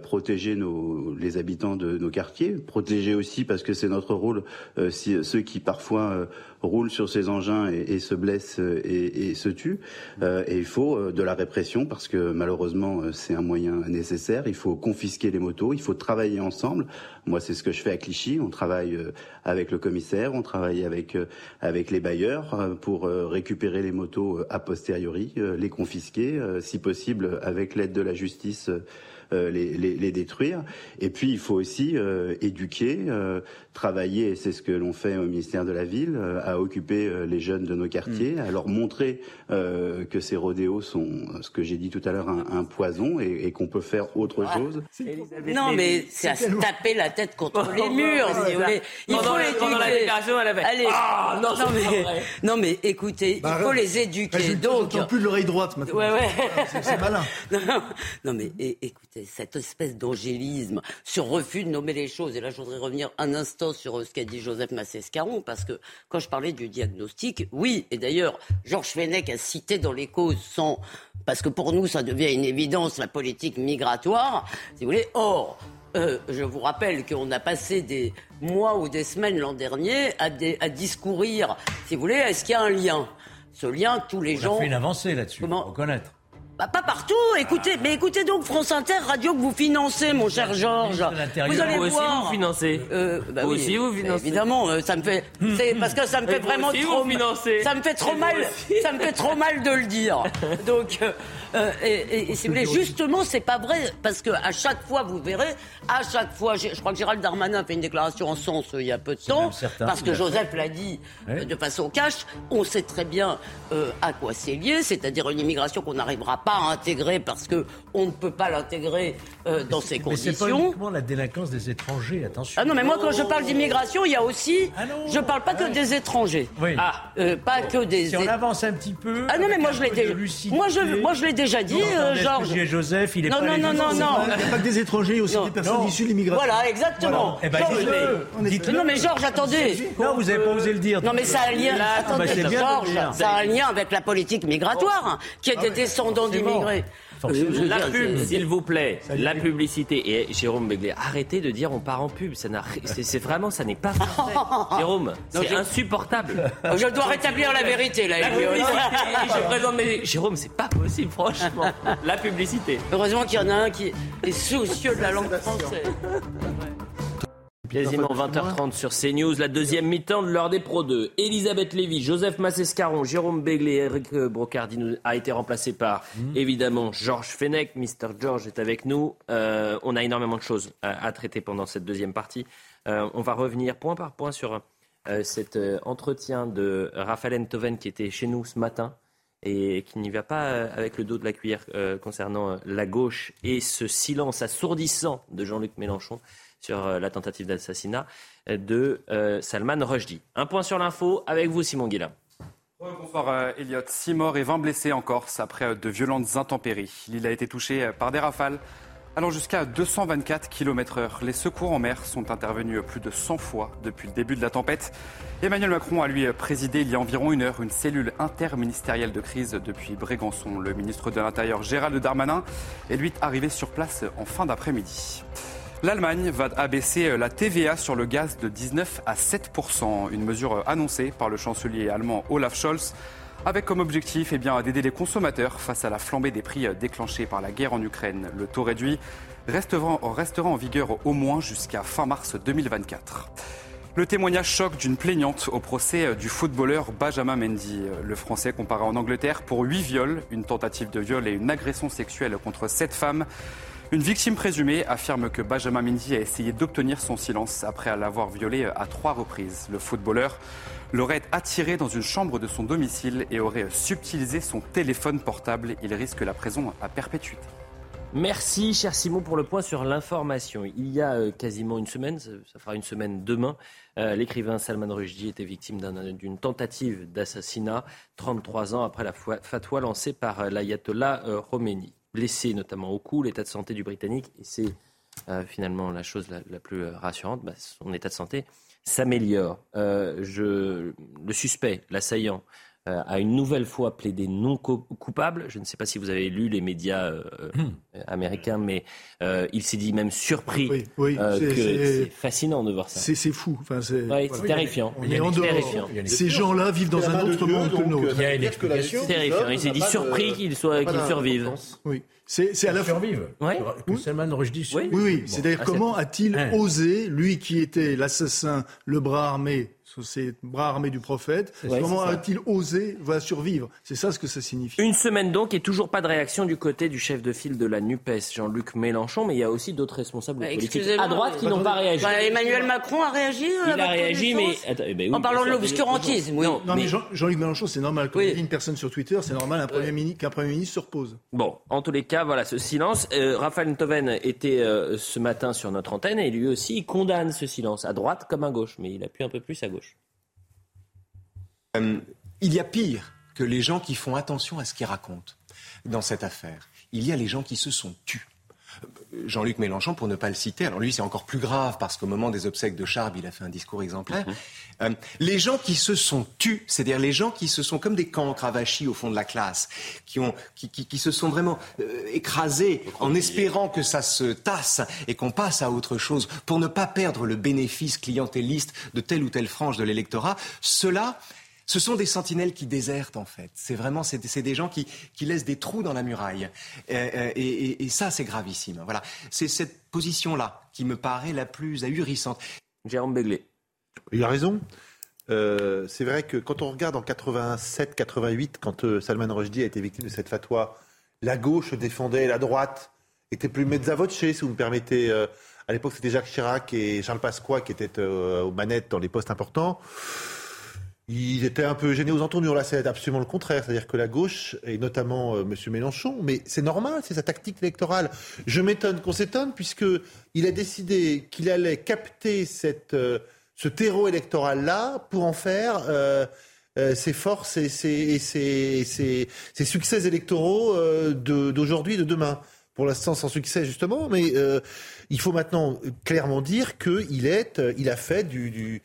protéger nos les habitants de nos quartiers, protéger aussi parce que c'est notre rôle si, ceux qui parfois roulent sur ces engins et, se blessent et, et se tuent. et il faut de la répression parce que malheureusement c'est un moyen nécessaire. Il faut confisquer les motos, il faut travailler ensemble. Moi c'est ce que je fais à Clichy. On travaille avec le commissaire, on travaille avec avec les bailleurs pour euh, récupérer les motos euh, a posteriori, euh, les confisquer, si possible avec l'aide de la justice euh, les, détruire. Et puis il faut aussi euh, éduquer, euh, travailler, et c'est ce que l'on fait au ministère de la Ville, à occuper les jeunes de nos quartiers, mm. à leur montrer que ces rodéos sont, ce que j'ai dit tout à l'heure, un, poison et, qu'on peut faire autre chose. Non, mais c'est à se taper la tête contre les murs, si vous voulez. Il faut les éduquer. Ah, non, non, mais, non, mais écoutez, il bah, faut les éduquer. Donc, plus de l'oreille droite maintenant. Ouais, ouais. C'est malin. Non, mais écoutez, cette espèce d'angélisme, ce refus de nommer les choses. Et là, je voudrais revenir un instant sur euh, ce qu'a dit Joseph Massescaron, parce que quand je parlais du diagnostic, oui, et d'ailleurs, Georges Fenech a cité dans les causes sans parce que pour nous, ça devient une évidence, la politique migratoire, si vous voulez. Or, euh, je vous rappelle qu'on a passé des mois ou des semaines l'an dernier à, à, discourir, si vous voulez, est-ce qu'il y a un lien? Ce lien, tous les On gens. A fait une avancée là-dessus, Comment... reconnaître. Bah, pas partout. Écoutez, mais écoutez donc France Inter, radio que vous financez, mon cher Georges. Vous allez vous voir. Aussi vous financez. Euh, bah vous aussi vous financez. Évidemment, euh, ça me fait, c'est parce que ça me fait vraiment trop, ça me fait trop mal, ça me fait trop mal de le dire. Donc, euh, euh, et, et, si vous voulez, justement, c'est pas vrai parce que à chaque fois, vous verrez, à chaque fois, je crois que Gérald Darmanin a fait une déclaration en sens il y a peu de temps, parce que Joseph l'a dit de façon cash. On sait très bien à quoi c'est lié, c'est-à-dire une immigration qu'on n'arrivera pas à intégrer parce que on ne peut pas l'intégrer euh, dans ces conditions. Mais c'est pas uniquement la délinquance des étrangers, attention. Ah non, mais moi quand je parle d'immigration, il y a aussi, ah je parle pas que des étrangers. Oui. Ah, euh, pas que des. Si on avance un petit peu. Ah non, mais moi je l'ai déjà. Moi je, moi je l'ai déjà dit, euh, Georges. Joseph, il est non, pas. Non, non, non, non. Il n'y a pas que des étrangers, il y a aussi des personnes issues de l'immigration. Voilà, exactement. Eh ben, non, mais Georges, attendez. Non, vous n'avez pas osé le dire. Non, mais ça a un lien. Attendez, Georges, ça a un lien avec la politique migratoire, qui est des descendants d'immigrés. La pub, s'il vous plaît, la publicité. Et Jérôme Begley, arrêtez de dire on part en pub. Ça c'est vraiment, ça n'est pas. Jérôme, c'est insupportable. Je dois rétablir la vérité là. La je présente mes... Jérôme, c'est pas possible, franchement. La publicité. Heureusement qu'il y en a un qui est soucieux de la langue française. Quasiment 20h30 sur CNews, la deuxième mi-temps de l'heure des Pro 2. Elisabeth Lévy, Joseph Massescaron, Jérôme Begley, Eric Brocardi a été remplacé par, mmh. évidemment, Georges Fenech. Mister George est avec nous. Euh, on a énormément de choses à, traiter pendant cette deuxième partie. Euh, on va revenir point par point sur euh, cet entretien de Raphaël Enthoven qui était chez nous ce matin et qui n'y va pas euh, avec le dos de la cuillère euh, concernant euh, la gauche et ce silence assourdissant de Jean-Luc Mélenchon sur la tentative d'assassinat de Salman Rushdie. Un point sur l'info avec vous, Simon Guillain. Bonsoir Elliot. Six morts et 20 blessés en Corse après de violentes intempéries. L'île a été touchée par des rafales allant jusqu'à 224 km/h. Les secours en mer sont intervenus plus de 100 fois depuis le début de la tempête. Emmanuel Macron a lui présidé il y a environ une heure une cellule interministérielle de crise depuis Brégançon. Le ministre de l'Intérieur Gérald Darmanin est lui arrivé sur place en fin d'après-midi. L'Allemagne va abaisser la TVA sur le gaz de 19 à 7% une mesure annoncée par le chancelier allemand Olaf Scholz avec comme objectif eh d'aider les consommateurs face à la flambée des prix déclenchée par la guerre en Ukraine. Le taux réduit restera, restera en vigueur au moins jusqu'à fin mars 2024. Le témoignage choc d'une plaignante au procès du footballeur Benjamin Mendy. Le Français comparé en Angleterre pour huit viols, une tentative de viol et une agression sexuelle contre sept femmes. Une victime présumée affirme que Benjamin Mendy a essayé d'obtenir son silence après l'avoir violé à trois reprises. Le footballeur l'aurait attiré dans une chambre de son domicile et aurait subtilisé son téléphone portable. Il risque la prison à perpétuité. Merci, cher Simon, pour le point sur l'information. Il y a euh, quasiment une semaine, ça fera une semaine demain, euh, l'écrivain Salman Rushdie était victime d'une tentative d'assassinat 33 ans après la fatwa lancée par euh, l'ayatollah Khomeini. Blessé notamment au cou, l'état de santé du Britannique, et c'est finalement la chose la, plus rassurante, bah, son état de santé s'améliore. Euh, le suspect, l'assaillant, euh, a une nouvelle fois plaidé non coupable. Je ne sais pas si vous avez lu les médias euh, hmm. américains, mais il s'est dit même surpris. Oui, c'est fascinant de voir ça. C'est fou. Enfin, c'est terrifiant. On est en dehors. Ces gens-là vivent dans un autre monde que le nôtre. Il y a une explication. Terrifiant. Il s'est dit surpris qu'il soit qu'il survive. Oui. C'est à la fois. Ouais. Que Salman Rushdie Oui, oui. C'est-à-dire ah, comment a-t-il hein. osé, lui qui était l'assassin, le bras armé ces bras armés du prophète. Comment a-t-il osé va survivre? C'est ça ce que ça signifie. Une semaine donc et toujours pas de réaction du côté du chef de file de la NUPES, Jean-Luc Mélenchon, mais il y a aussi d'autres responsables bah, politiques à droite qui n'ont pas réagi. Bah, Emmanuel Macron a réagi euh, Il a réagi, mais... Eh ben en parlant de l'obscurantisme, oui. Non, mais, Jean-Luc Mélenchon, c'est normal. Quand il y a une personne sur Twitter, c'est normal qu'un Premier, ministre, Premier ministre se repose. Bon, en tous les cas, voilà ce silence. Euh, Raphaël Ntoven était euh, ce matin sur notre antenne et lui aussi il condamne ce silence, à droite comme à gauche, mais il appuie un peu plus à gauche. Euh, il y a pire que les gens qui font attention à ce qu'ils racontent dans cette affaire. Il y a les gens qui se sont tus. Jean-Luc Mélenchon, pour ne pas le citer, alors lui c'est encore plus grave parce qu'au moment des obsèques de Charb, il a fait un discours exemplaire. Mhm. Euh, les gens qui se sont tus, c'est-à-dire les gens qui se sont comme des cancres avachis au fond de la classe, qui, ont, qui, se sont vraiment euh, écrasés en espérant que ça se tasse et qu'on passe à autre chose pour ne pas perdre le bénéfice clientéliste de telle ou telle frange de l'électorat, cela ce sont des sentinelles qui désertent en fait. C'est vraiment c'est, des gens qui, laissent des trous dans la muraille. Euh, euh, et, ça c'est gravissime. Voilà, c'est cette position là qui me paraît la plus ahurissante. Jérôme Begley. Il a raison. Euh, c'est vrai que quand on regarde en 87-88, quand Salman Rushdie a été victime de cette fatwa, la gauche défendait la droite, était plus mezza si vous me permettez. à l'époque, c'était Jacques Chirac et Charles Pasqua qui étaient aux manettes dans les postes importants. Ils étaient un peu gênés aux entournures. Là, c'est absolument le contraire. C'est-à-dire que la gauche, et notamment euh, M. Mélenchon, mais c'est normal, c'est sa tactique électorale. Je m'étonne qu'on s'étonne, puisqu'il a décidé qu'il allait capter cette, euh, ce terreau électoral-là pour en faire euh, ses forces et ses, ses succès électoraux d'aujourd'hui et de demain pour l'instant sans succès justement, mais euh, il faut maintenant clairement dire qu'il est, euh, il a fait du,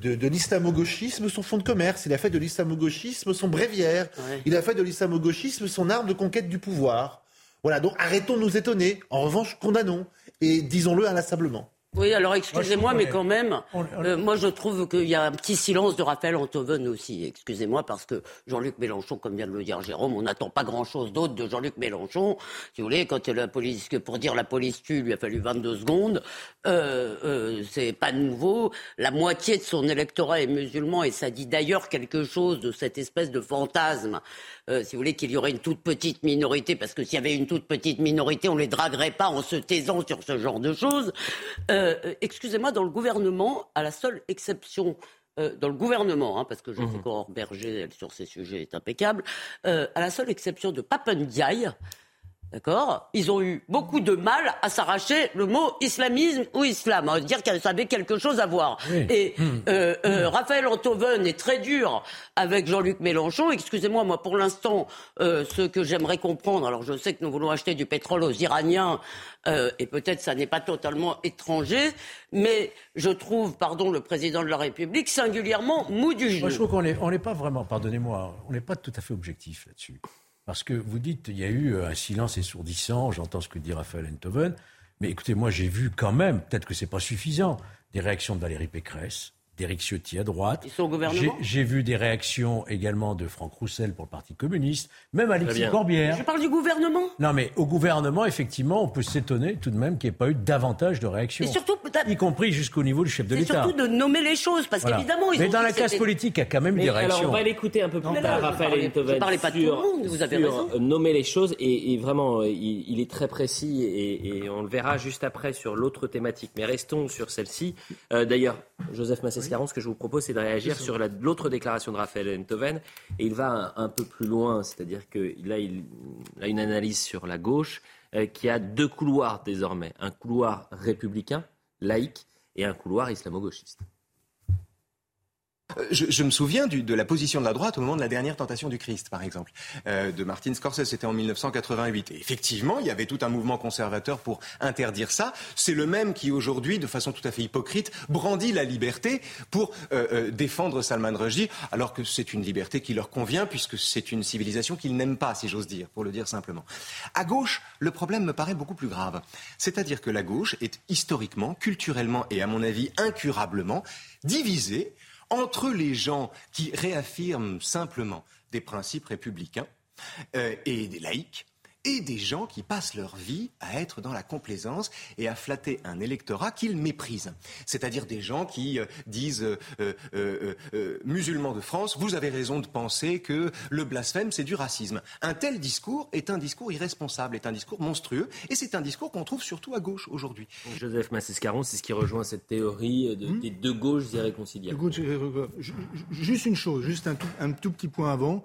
de, l'islamo-gauchisme son fonds de commerce, il a fait de l'islamo-gauchisme son bréviaire, il a fait de l'islamo-gauchisme son arme de conquête du pouvoir. Voilà, donc arrêtons de nous étonner. En revanche, condamnons et disons-le inlassablement. Oui, alors excusez-moi, mais quand même, euh, moi je trouve qu'il y a un petit silence de Raphaël Antoven aussi. Excusez-moi, parce que Jean-Luc Mélenchon, comme vient de le dire Jérôme, on n'attend pas grand-chose d'autre de Jean-Luc Mélenchon. Si vous voulez, quand la police, pour dire la police tue, lui a fallu 22 secondes. Euh, euh, c'est pas nouveau. La moitié de son électorat est musulman et ça dit d'ailleurs quelque chose de cette espèce de fantasme euh, si vous voulez, qu'il y aurait une toute petite minorité, parce que s'il y avait une toute petite minorité, on ne les draguerait pas en se taisant sur ce genre de choses. Euh, excusez-moi, dans le gouvernement, à la seule exception dans le gouvernement, hein, parce que je sais mmh. qu'Aurore Berger, sur ces sujets, est impeccable, à la seule exception de Papendiaï, D'accord Ils ont eu beaucoup de mal à s'arracher le mot islamisme ou islam, à dire qu'elle avait quelque chose à voir. Et hum. euh, euh, Raphaël Antoven est très dur avec Jean-Luc Mélenchon. Excusez-moi, moi pour l'instant, euh, ce que j'aimerais comprendre, alors je sais que nous voulons acheter du pétrole aux Iraniens, et peut-être ça n'est pas totalement étranger, mais je trouve, pardon, le président de la République singulièrement mou du genou. Moi, je trouve qu'on n'est pas vraiment, pardonnez-moi, on n'est pas tout à fait objectif là-dessus. Parce que vous dites, il y a eu euh, un silence essourdissant, j'entends ce que dit Raphaël Enthoven, mais écoutez, moi j'ai vu quand même, peut-être que ce n'est pas suffisant, des réactions de Valérie Pécresse, d'Éric Ciotti à droite. Ils sont au gouvernement J'ai vu des réactions également de Franck Roussel pour le Parti communiste, même Alexis Corbière. Je parle du gouvernement Non, mais au gouvernement, effectivement, on peut s'étonner tout de même qu'il n'y ait pas eu davantage de réactions. Et surtout, y compris jusqu'au niveau du chef de l'État. surtout de nommer les choses, parce qu'évidemment, ils Mais dans la classe politique, il y a quand même des réactions. Alors, on va l'écouter un peu plus tard, Raphaël Enthoven, pas de sur, monde, vous avez raison. nommer les choses, et, vraiment, il, est très précis, et, on le verra juste après sur l'autre thématique. Mais restons sur celle-ci. Euh, d'ailleurs, Joseph Massescaron, ce que je vous propose, c'est de réagir sur l'autre déclaration de Raphaël Enthoven. Et il va un, peu plus loin, c'est-à-dire que là, il a une analyse sur la gauche euh, qui a deux couloirs désormais. Un couloir républicain, laïque, et un couloir islamo-gauchiste. Euh, je, me souviens de la position de la droite au moment de la dernière tentation du Christ, par exemple, euh, de Martin Scorsese. C'était en 1988. Et effectivement, il y avait tout un mouvement conservateur pour interdire ça. C'est le même qui, aujourd'hui, de façon tout à fait hypocrite, brandit la liberté pour euh, défendre Salman Rushdie, alors que c'est une liberté qui leur convient, puisque c'est une civilisation qu'ils n'aiment pas, si j'ose dire, pour le dire simplement. À gauche, le problème me paraît beaucoup plus grave. C'est-à-dire que la gauche est historiquement, culturellement et, à mon avis, incurablement divisée entre les gens qui réaffirment simplement des principes républicains euh, et des laïcs et des gens qui passent leur vie à être dans la complaisance et à flatter un électorat qu'ils méprisent. C'est-à-dire des gens qui euh, disent euh, euh, musulmans de France, vous avez raison de penser que le blasphème c'est du racisme. Un tel discours est un discours irresponsable, est un discours monstrueux et c'est un discours qu'on trouve surtout à gauche aujourd'hui. Joseph Massescaron, c'est ce qui rejoint cette théorie de, hmm des deux gauches irréconciliables. Juste une chose, juste un tout, un tout petit point avant.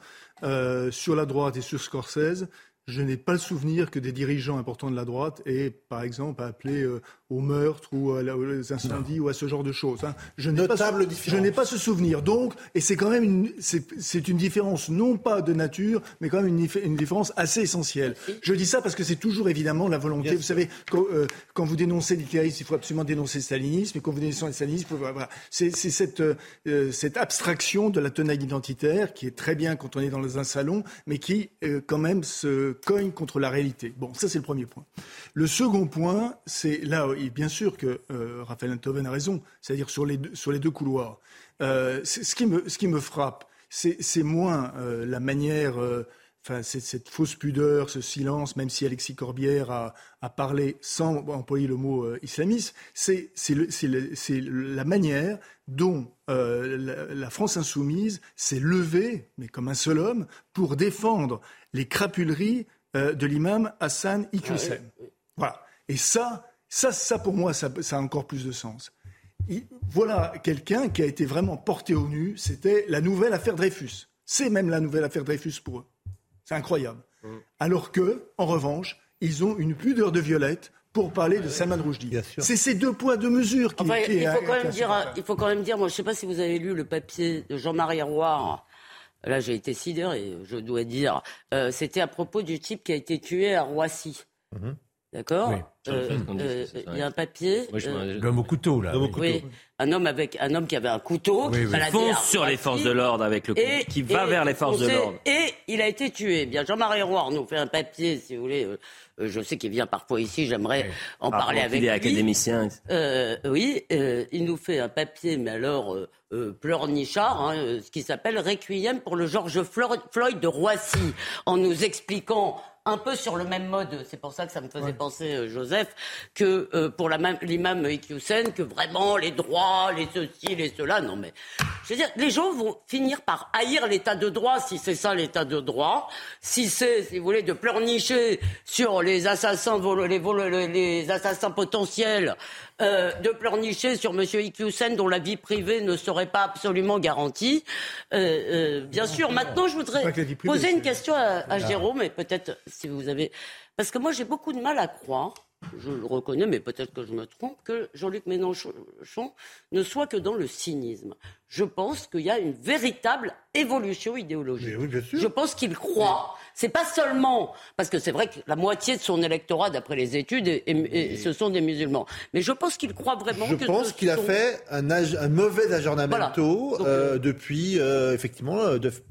sur la droite et sur Scorsese, je n'ai pas le souvenir que des dirigeants importants de la droite aient, par exemple, appelé euh, au meurtre ou aux incendies ou à ce genre de choses. Hein. Je n'ai pas, ce, pas souvenir. Donc, et c'est quand même une, c'est, une différence non pas de nature, mais quand même une, une, différence assez essentielle. Je dis ça parce que c'est toujours évidemment la volonté. vous savez, quand, euh, quand, vous dénoncez l'hitlérisme, il faut absolument dénoncer le stalinisme, et quand vous dénoncez le stalinisme, voilà. c'est, cette, euh, cette abstraction de la tenaille identitaire qui est très bien quand on est dans un salon, mais qui quand même se cogne contre la réalité. Bon, ça c'est le premier point. Le second point, c'est là, bien sûr que euh, Raphaël Enthoven a raison, c'est-à-dire sur les deux, sur les deux couloirs. Euh, ce, qui me, ce qui me frappe, c'est moins euh, la manière Enfin, cette fausse pudeur, ce silence, même si Alexis Corbière a, a parlé sans employer le mot islamiste, c'est la manière dont euh, la, France insoumise s'est levée, mais comme un seul homme, pour défendre les crapuleries euh, de l'imam Hassan Iqiyoussen. Ah voilà. Et ça, ça, ça pour moi, ça, ça a encore plus de sens. voilà quelqu'un qui a été vraiment porté au nu. C'était la nouvelle affaire Dreyfus. C'est même la nouvelle affaire Dreyfus pour eux. C'est incroyable. Mm. Alors que, en revanche, ils ont une pudeur de violette pour parler de Salman Rushdie. C'est ces deux poids, deux mesures qui... Enfin, il, faut quand même dire, il faut quand même dire, moi je ne sais pas si vous avez lu le papier de Jean-Marie Roy. Là, j'ai été sidéré, je dois dire. Euh, c'était à propos du type qui a été tué à Roissy. Mm-hmm. D'accord euh, euh, Il y a un papier. L'homme au couteau, là. Oui, un homme, avec, un homme qui avait un couteau. Oui, fonce sur les forces de l'ordre avec le couteau. qui va vers les forces de l'ordre. Et il a été tué. Bien, Jean-Marie Roy nous fait un papieur, si vous voulez. Euh, je sais qu'il vient parfois ici, j'aimerais en parler avec lui. académicien. oui, il nous fait un papier, mais alors pleurnichard, hein, ce qui s'appelle Requiem pour le George Floyd de Roissy, en nous expliquant un peu sur le même mode. C'est pour ça que ça me faisait penser, euh, Joseph, que euh, pour l'imam Iqiyoussen, que vraiment les droits, les ceci, les cela. Non, mais je veux dire, les gens vont finir par haïr l'état de droit, si c'est ça l'état de droit. Si c'est, si vous voulez, de pleurnicher sur les assassins, les, les assassins potentiels euh, de pleurnicher sur M. Iqiyoussen dont la vie privée ne serait pas absolument garantie. Euh, euh, bien sûr, maintenant je voudrais poser une question à, à Jérôme, et peut-être si vous avez... Parce que moi j'ai beaucoup de mal à croire je le reconnais, mais peut-être que je me trompe, que Jean-Luc Mélenchon ne soit que dans le cynisme. Je pense qu'il y a une véritable évolution idéologique. Je pense qu'il croit. C'est pas seulement parce que c'est vrai que la moitié de son électorat, d'après les études, ce sont des musulmans. Mais je pense qu'il croit vraiment. Je pense qu'il a fait un, un mauvais aggiornamento euh, euh, depuis euh, effectivement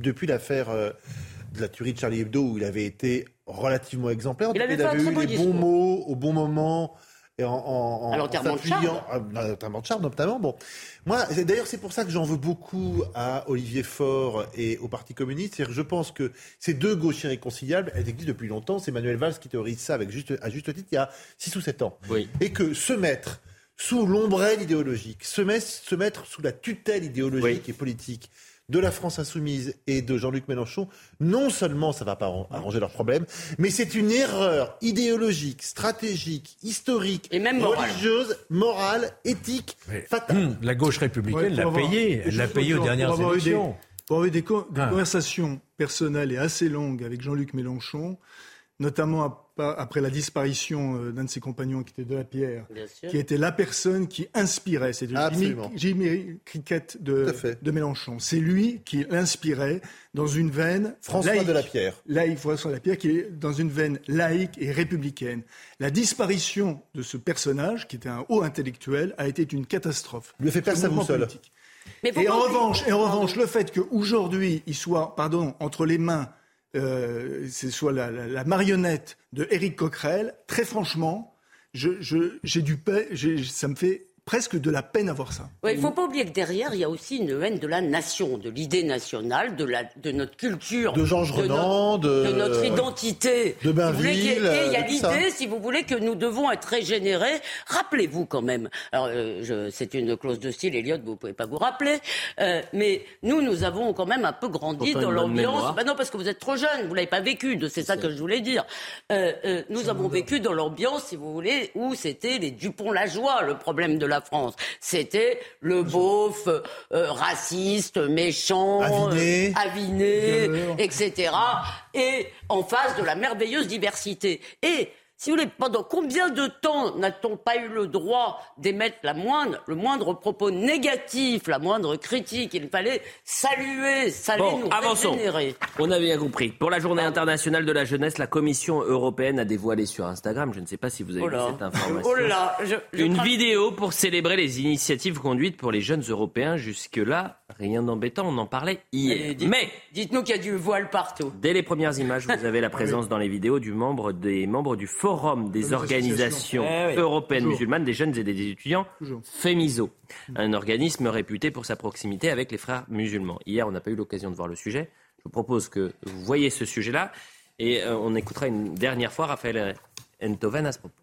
depuis l'affaire de la tuerie de Charlie Hebdo où il avait été relativement exemplaire. Il, avait, eu les bons mots au bon moment. Et en, en, à l'enterrement de Charles. de Charles, notamment. Bon. Moi, d'ailleurs, c'est pour ça que j'en veux beaucoup à Olivier Faure et au Parti communiste. C'est-à-dire que je pense que ces deux gauches irréconciliables, elles existent depuis longtemps. C'est Manuel Valls qui théorise ça avec juste, à juste titre il y a 6 ou 7 ans. Oui. Et que se mettre sous l'ombrelle idéologique, se mettre, se mettre sous la tutelle idéologique et politique de la France insoumise et de Jean-Luc Mélenchon, non seulement ça ne va pas arranger leurs problèmes, mais c'est une erreur idéologique, stratégique, historique, et même religieuse, morale, éthique, fatale. Hum, la gauche républicaine l'a payé, elle l'a payé aux dernières élections. pour avoir eu des, ah. conversations personnelles et assez longues avec Jean-Luc Mélenchon, notamment après la disparition euh, d'un de ses compagnons qui était de la Pierre, qui était la personne qui inspirait. C'était Jimmy, Jimmy, Cricket de, de Mélenchon. C'est lui qui l'inspirait dans une veine. François laïque, de la Pierre. Laïque, François de la Pierre, qui est dans une veine laïque et républicaine. La disparition de ce personnage, qui était un haut intellectuel, a été une catastrophe. Lui a fait perdre sa boussole. et en revanche, et en revanche, le fait qu'aujourd'hui, il soit, pardon, entre les mains euh, c'est soit la, marionnette de Éric Coquerel, très franchement, j'ai du ça me fait presque de la peine à voir ça. Il ne faut pas oublier que derrière, il y a aussi une haine de la nation, de l'idée nationale, de, la, de notre culture. De Georges Renan, de, de, notre identité. De Bainville. Il y a l'idée, si vous voulez, que nous devons être régénérés. Rappelez-vous quand même, alors euh, c'est une clause de style, Elliot, vous ne pouvez pas vous rappeler, euh, mais nous, nous avons quand même un peu grandi dans l'ambiance. Bah non, parce que vous êtes trop jeune, vous l'avez pas vécu, c'est ça que je voulais dire. Euh, nous avons vécu dans l'ambiance, si vous voulez, où c'était les Dupont-la-Joie, le problème de la France. C'était le beauf euh, raciste, méchant, aviné, euh, aviné etc. Et en face de la merveilleuse diversité. Et si vous voulez, pendant combien de temps n'a-t-on pas eu le droit d'émettre la moindre, le moindre propos négatif, la moindre critique? Il fallait saluer, saluer bon, nous avançons. On avait bien compris. Pour la Journée internationale de la jeunesse, la Commission européenne a dévoilé sur Instagram, je ne sais pas si vous avez oh vu cette information, oh une vidéo pour célébrer les initiatives conduites pour les jeunes Européens. Jusque-là, rien d'embêtant, on en parlait hier. Mais dites-nous qu'il y a du voile partout. Dès les premières images, vous avez la présence dans les vidéos du membre des membres du Forum des organisations eh européennes musulmanes, des jeunes et des étudiants, FEMISO, un organisme réputé pour sa proximité avec les frères musulmans. Hier, on n'a pas eu l'occasion de voir le sujet. Je vous propose que vous voyez ce sujet-là et euh, on écoutera une dernière fois Raphaël Enthoven à ce propos.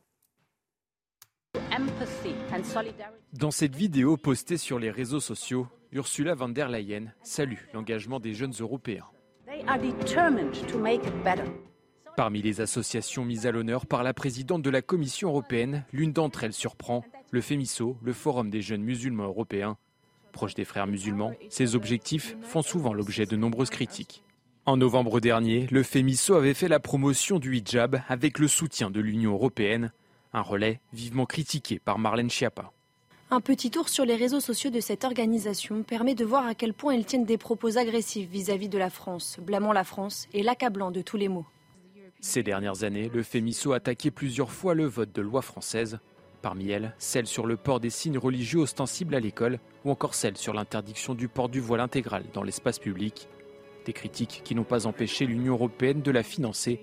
Dans cette vidéo postée sur les réseaux sociaux, Ursula von der Leyen salue l'engagement des jeunes Européens. Parmi les associations mises à l'honneur par la présidente de la Commission européenne, l'une d'entre elles surprend, le FEMISO, le Forum des jeunes musulmans européens. Proche des frères musulmans, ces objectifs font souvent l'objet de nombreuses critiques. En novembre dernier, le FEMISO avait fait la promotion du hijab avec le soutien de l'Union européenne, un relais vivement critiqué par Marlène Schiappa. Un petit tour sur les réseaux sociaux de cette organisation permet de voir à quel point ils tiennent des propos agressifs vis-à-vis -vis de la France, blâmant la France et l'accablant de tous les maux. Ces dernières années, le FEMISO a attaqué plusieurs fois le vote de loi française. Parmi elles, celle sur le port des signes religieux ostensibles à l'école ou encore celle sur l'interdiction du port du voile intégral dans l'espace public. Des critiques qui n'ont pas empêché l'Union européenne de la financer.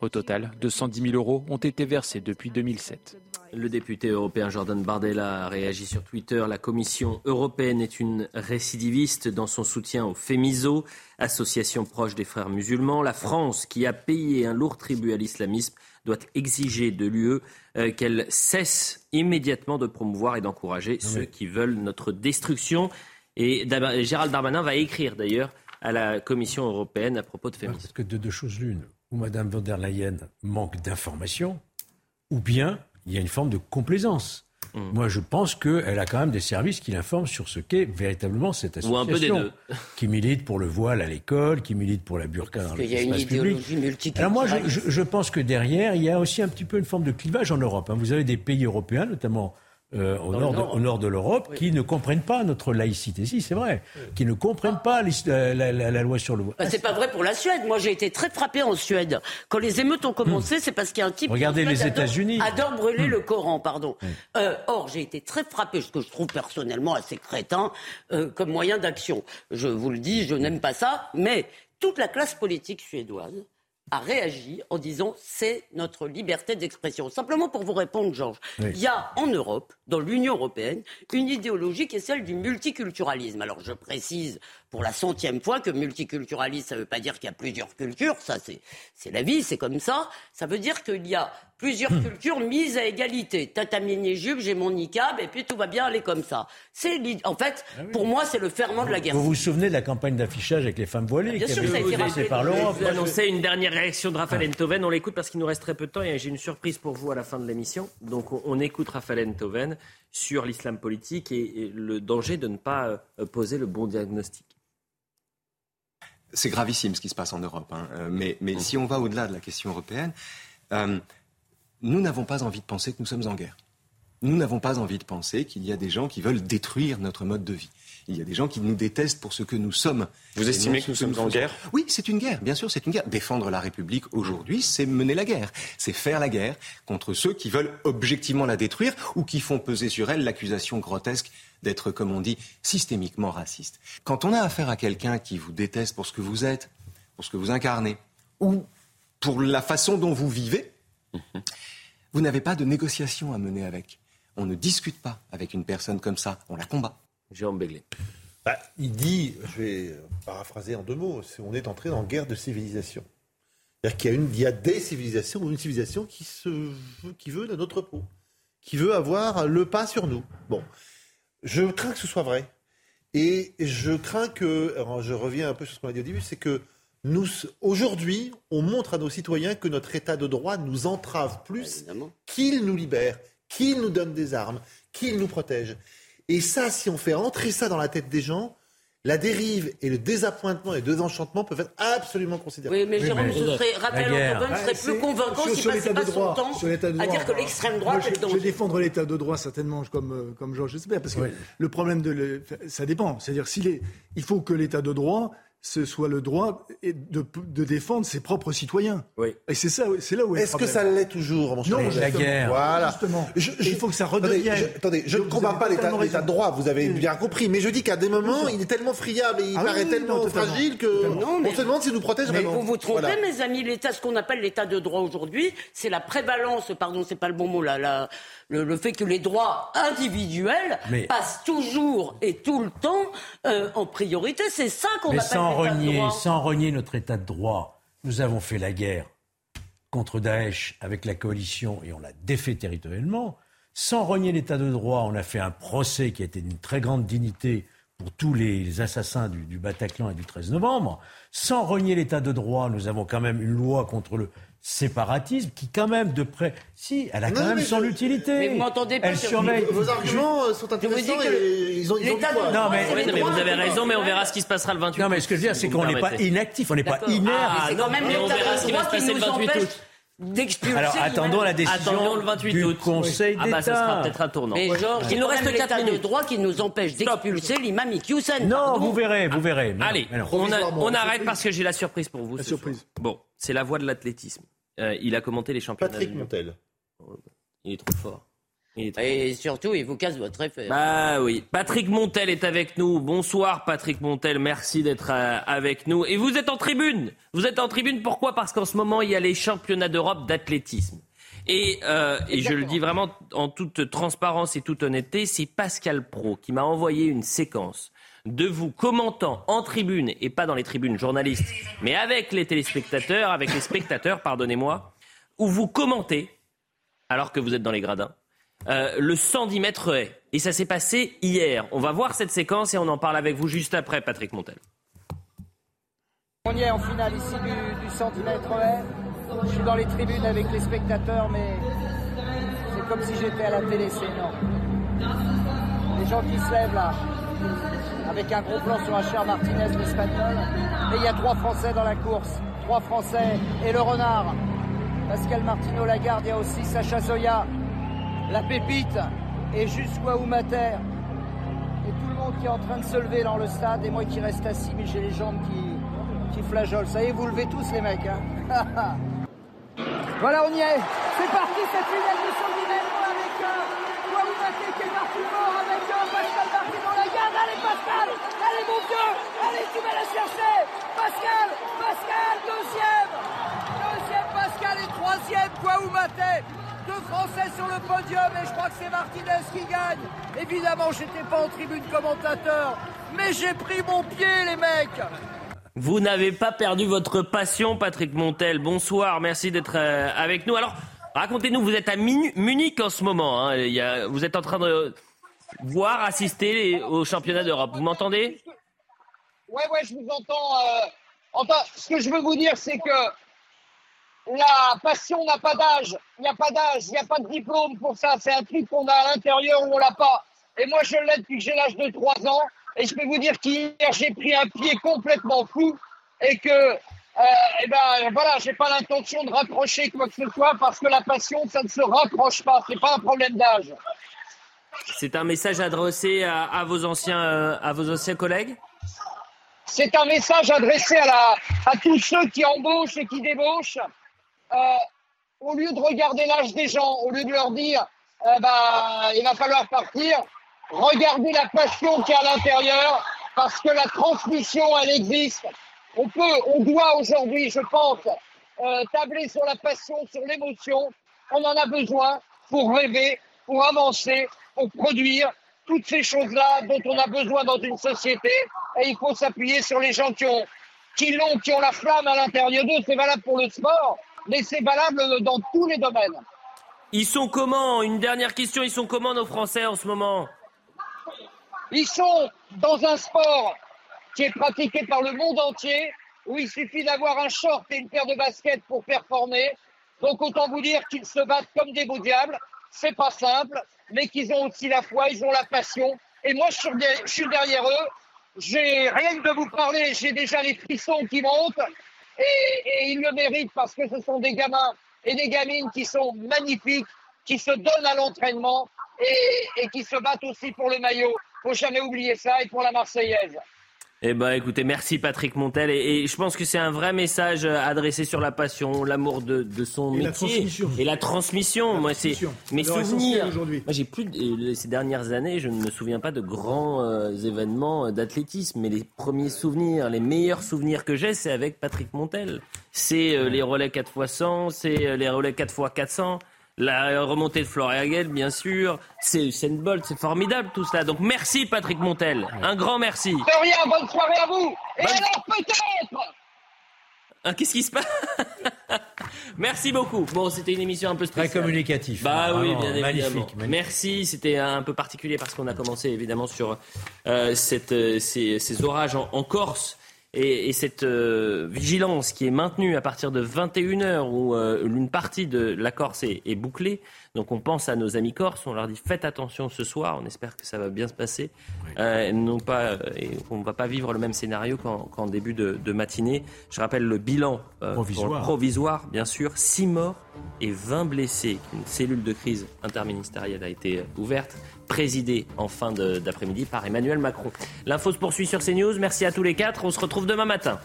Au total, 210 000 euros ont été versés depuis 2007. Le député européen Jordan Bardella a réagi sur Twitter. La Commission européenne est une récidiviste dans son soutien au FEMISO, association proche des frères musulmans. La France, qui a payé un lourd tribut à l'islamisme, doit exiger de l'UE euh, qu'elle cesse immédiatement de promouvoir et d'encourager ceux qui veulent notre destruction. Et Gérald Darmanin va écrire d'ailleurs à la Commission européenne à propos de FEMISO. Parce que de deux choses l'une, ou Mme von der Leyen manque d'informations, ou bien il y a une forme de complaisance. Mm. Moi, je pense qu'elle a quand même des services qui l'informent sur ce qu'est véritablement cette association. Ou un peu des deux. qui milite pour le voile à l'école, qui milite pour la burqa dans l'espace public. Alors moi, je, je, pense que derrière, il y a aussi un petit peu une forme de clivage en Europe. Hein. Vous avez des pays européens, notamment euh, au, nord de, au, nord de, l'Europe qui ne comprennent pas notre laïcité. Si, c'est vrai. Qui ne comprennent pas la, la, la, loi sur le voile. Bah, c'est pas vrai pour la Suède. Moi, j'ai été très frappé en Suède. Quand les émeutes ont commencé, hmm. c'est parce qu'il y a un type. Regardez les États-Unis. Adore, brûler hmm. le Coran, pardon. Euh, or, j'ai été très frappé, ce que je trouve personnellement assez crétin, euh, comme moyen d'action. Je vous le dis, je n'aime pas ça, mais toute la classe politique suédoise a réagi en disant c'est notre liberté d'expression. Simplement pour vous répondre, Georges, il y a en Europe, dans l'Union européenne, une idéologie qui est celle du multiculturalisme. Alors je précise pour la centième fois que multiculturalisme, ça ne veut pas dire qu'il y a plusieurs cultures, ça c'est la vie, c'est comme ça. Ça veut dire qu'il y a plusieurs hmm. cultures mises à égalité. T'as ta mini-jupe, j'ai mon niqab, et puis tout va bien aller comme ça. C'est en fait, ah pour moi, c'est le ferment de la guerre. Vous vous souvenez de la campagne d'affichage avec les femmes voilées Bien sûr, ça a été par l'Europe. Vous annoncez une dernière réaction de Raphaël Enthoven. On l'écoute parce qu'il nous reste très peu de temps et j'ai une surprise pour vous à la fin de l'émission. Donc on, écoute Raphaël Enthoven sur l'islam politique et, le danger de ne pas euh, poser le bon diagnostic. C'est gravissime ce qui se passe en Europe. Hein. Euh, mais, mais si on va au-delà de la question européenne, euh, nous n'avons pas envie de penser que nous sommes en guerre. Nous n'avons pas envie de penser qu'il y a des gens qui veulent détruire notre mode de vie. Il y a des gens qui nous détestent pour ce que nous sommes. Vous estimez que nous sommes en guerre? Oui, c'est une guerre, bien sûr, c'est une guerre. Défendre la République aujourd'hui, c'est mener la guerre. C'est faire la guerre contre ceux qui veulent objectivement la détruire ou qui font peser sur elle l'accusation grotesque d'être, comme on dit, systémiquement raciste. Quand on a affaire à quelqu'un qui vous déteste pour ce que vous êtes, pour ce que vous incarnez, ou pour la façon dont vous vivez, vous n'avez pas de négociation à mener avec. On ne discute pas avec une personne comme ça, on la combat. Jérôme Béglé. Bah, il dit, je vais paraphraser en deux mots, on est entré en guerre de civilisation. C'est-à-dire qu'il y a, une, il y a des civilisations ou une civilisation qui, se, qui veut de notre peau, qui veut avoir le pas sur nous. Bon, je crains que ce soit vrai. Et je crains que, je reviens un peu sur ce qu'on a dit au début, c'est que nous, aujourd'hui, on montre à nos citoyens que notre état de droit nous entrave plus qu'il nous libère, qu'il nous donne des armes, qu'il nous protège. Et ça, si on fait entrer ça dans la tête des gens, la dérive et le désappointement et le désenchantement peuvent être absolument considérables. Oui, mais Jérôme, ce serait, rappel serait plus convaincant s'il passait pas son temps à dire que l'extrême droite est Je vais défendre l'état de droit, certainement, comme, euh, comme Georges Espère, parce que le problème de... ça dépend. C'est-à-dire, s'il il faut que l'état de droit ce soit le droit de, de, défendre ses propres citoyens. Oui. Et c'est ça, c'est là où est. Est-ce que ça l'est toujours, mon cher Non, la guerre. Voilà. Justement. il faut que ça redevienne. Attendez, je, ne combats pas l'état de droit. Vous avez bien compris, mais je dis qu'à des moments, il est tellement friable et il ah paraît tellement fragile que on se demande s'il nous protège mais vraiment. Vous vous trompez, mes amis. L'état, ce qu'on appelle l'état de droit aujourd'hui, c'est la prévalence. Pardon, c'est pas le bon mot là. La, le, fait que les droits individuels passent toujours et tout le temps euh, en priorité. C'est ça qu'on appelle sans renier, sans renier notre état de droit, nous avons fait la guerre contre Daesh avec la coalition et on l'a défait territorialement. Sans renier l'état de droit, on a fait un procès qui a été d'une très grande dignité pour tous les assassins du, du Bataclan et du 13 novembre. Sans renier l'état de droit, nous avons quand même une loi contre le séparatisme qui, quand même, de près, si, elle a quand même son utilité. Mais vous m'entendez pas Elle surveille. Vos arguments euh, sont intéressants et ils ont, ils ont Non, mais, vous avez raison, mais on verra ce qui se passera le 28 Non, mais ce que je veux dire, c'est qu'on n'est pas inactif, on n'est pas inerte. Ah, non, mais on verra ce qui va se passer le 28 août d'expulser. Alors attendons la décision le 28 du août. Conseil d'État. Ah bah ça sera peut-être un tournant. Mais Georges, il nous reste 4 minutes. de droit qui nous empêche d'expulser l'imam Iqiyoussen. Non, vous verrez, vous verrez. Allez, on, on arrête parce que j'ai la surprise pour vous. La surprise. Bon, c'est la voie de l'athlétisme. Euh, il a commenté les championnats. Patrick Montel. Il est trop fort. Et surtout, il vous casse votre effet. Bah oui. Patrick Montel est avec nous. Bonsoir Patrick Montel, merci d'être euh, avec nous. Et vous êtes en tribune. Vous êtes en tribune pourquoi? Parce qu'en ce moment, il y a les championnats d'Europe d'athlétisme. Et, euh, et je le dis vraiment en toute transparence et toute honnêteté, c'est Pascal Pro qui m'a envoyé une séquence de vous commentant en tribune, et pas dans les tribunes journalistes, mais avec les téléspectateurs, avec les spectateurs, pardonnez-moi, où vous commentez, alors que vous êtes dans les gradins, euh, le 110 mètres haie. Et ça s'est passé hier. On va voir cette séquence et on en parle avec vous juste après, Patrick Montel. On y est en finale ici du, du 110 mètres haie. Je suis dans les tribunes avec les spectateurs, mais c'est comme si j'étais à la télé, c'est. Les gens qui se lèvent là, avec un gros plan sur Cher Martinez, l'espagnol. Et il y a trois Français dans la course. Trois Français et le renard. Pascal Martino Lagarde, il y a aussi Sacha Zoya, la pépite et jusqu'à Oumater. Et tout le monde qui est en train de se lever dans le stade et moi qui reste assis, mais j'ai les jambes qui, qui flageolent. Ça y est, vous levez tous les mecs. Hein voilà, on y est. C'est parti cette finale de son avec euh, Oumater qui est parti fort avec euh, Pascal Martino Lagarde. Allez Pascal, allez mon Dieu, tu vas la chercher. Pascal, Pascal, deuxième. Deuxième Pascal et troisième Kouaoumate. Deux Français sur le podium et je crois que c'est Martinez qui gagne. Évidemment, j'étais pas en tribune commentateur, mais j'ai pris mon pied, les mecs. Vous n'avez pas perdu votre passion, Patrick Montel. Bonsoir, merci d'être euh, avec nous. Alors, racontez-nous, vous êtes à Munich en ce moment. Hein. Vous êtes en train de voir, assister au championnat d'Europe. Vous m'entendez? Ouais, ouais, je vous entends. Euh, enfin, ce que je veux vous dire, c'est que la passion n'a pas d'âge. Il n'y a pas d'âge, il n'y a pas de diplôme pour ça. C'est un truc qu'on a à l'intérieur ou on l'a pas. Et moi, je l'ai depuis que j'ai l'âge de 3 ans. Et je peux vous dire qu'hier, j'ai pris un pied complètement fou et que, euh, eh ben, voilà, j'ai pas l'intention de rapprocher quoi que ce soit parce que la passion, ça ne se rapproche pas. C'est pas un problème d'âge. C'est un message adressé à, vos anciens, euh, à vos anciens collègues? C'est un message adressé à, la, à tous ceux qui embauchent et qui débauchent. Euh, au lieu de regarder l'âge des gens, au lieu de leur dire bah, il va falloir partir, regardez la passion qui est à l'intérieur, parce que la transmission, elle existe. On peut, on doit aujourd'hui, je pense, euh, tabler sur la passion, sur l'émotion. On en a besoin pour rêver, pour avancer, pour produire toutes ces choses-là dont on a besoin dans une société. Et il faut s'appuyer sur les gens qui ont, qui l'ont, qui ont la flamme à l'intérieur d'eux. C'est valable pour le sport, mais c'est valable dans tous les domaines. Ils sont comment? Une dernière question, ils sont comment nos Français en ce moment? Ils sont dans un sport qui est pratiqué par le monde entier, où il suffit d'avoir un short et une paire de baskets pour performer. Donc autant vous dire qu'ils se battent comme des beaux diables. C'est pas simple, mais qu'ils ont aussi la foi, ils ont la passion. Et moi, je suis derrière eux. J'ai rien de vous parler, j'ai déjà les frissons qui montent. Et, ils le méritent parce que ce sont des gamins et des gamines qui sont magnifiques, qui se donnent à l'entraînement et, qui se battent aussi pour le maillot. Faut jamais oublier ça et pour la Marseillaise. Eh ben, écoutez, merci Patrick Montel. Et, je pense que c'est un vrai message euh, adressé sur la passion, l'amour de, son métier et la transmission. Moi, c'est mes souvenirs. Moi, j'ai plus de, ces dernières années, je ne me souviens pas de grands euh, événements d'athlétisme, mais les premiers souvenirs, les meilleurs souvenirs que j'ai, c'est avec Patrick Montel. C'est euh, les relais 4x100, c'est les relais 4x400. La remontée de Florian bien sûr. C'est Usain Bolt, c'est formidable tout cela. Donc merci Patrick Montel. Un grand merci. De rien, bonne soirée à vous. Et alors peut-être ah, Qu'est-ce qui se passe Merci beaucoup. Bon, c'était une émission un peu spéciale. Très communicatif. Bah oui, bien évidemment. Merci. C'était un peu particulier parce qu'on a commencé évidemment sur euh, cette, euh, ces, orages en Corse et, cette euh, vigilance qui est maintenue à partir de 21h où euh, une partie de la Corse est, bouclée. Donc on pense à nos amis corses, on leur dit faites attention ce soir, on espère que ça va bien se passer. Euh, non pas, et on ne va pas vivre le même scénario qu'en début de, matinée. Je rappelle le bilan provisoire. provisoire, bien sûr, 6 morts et 20 blessés. Une cellule de crise interministérielle a été ouverte présidé en fin d'après-midi par Emmanuel Macron. L'info se poursuit sur CNews. Merci à tous les quatre. On se retrouve demain matin.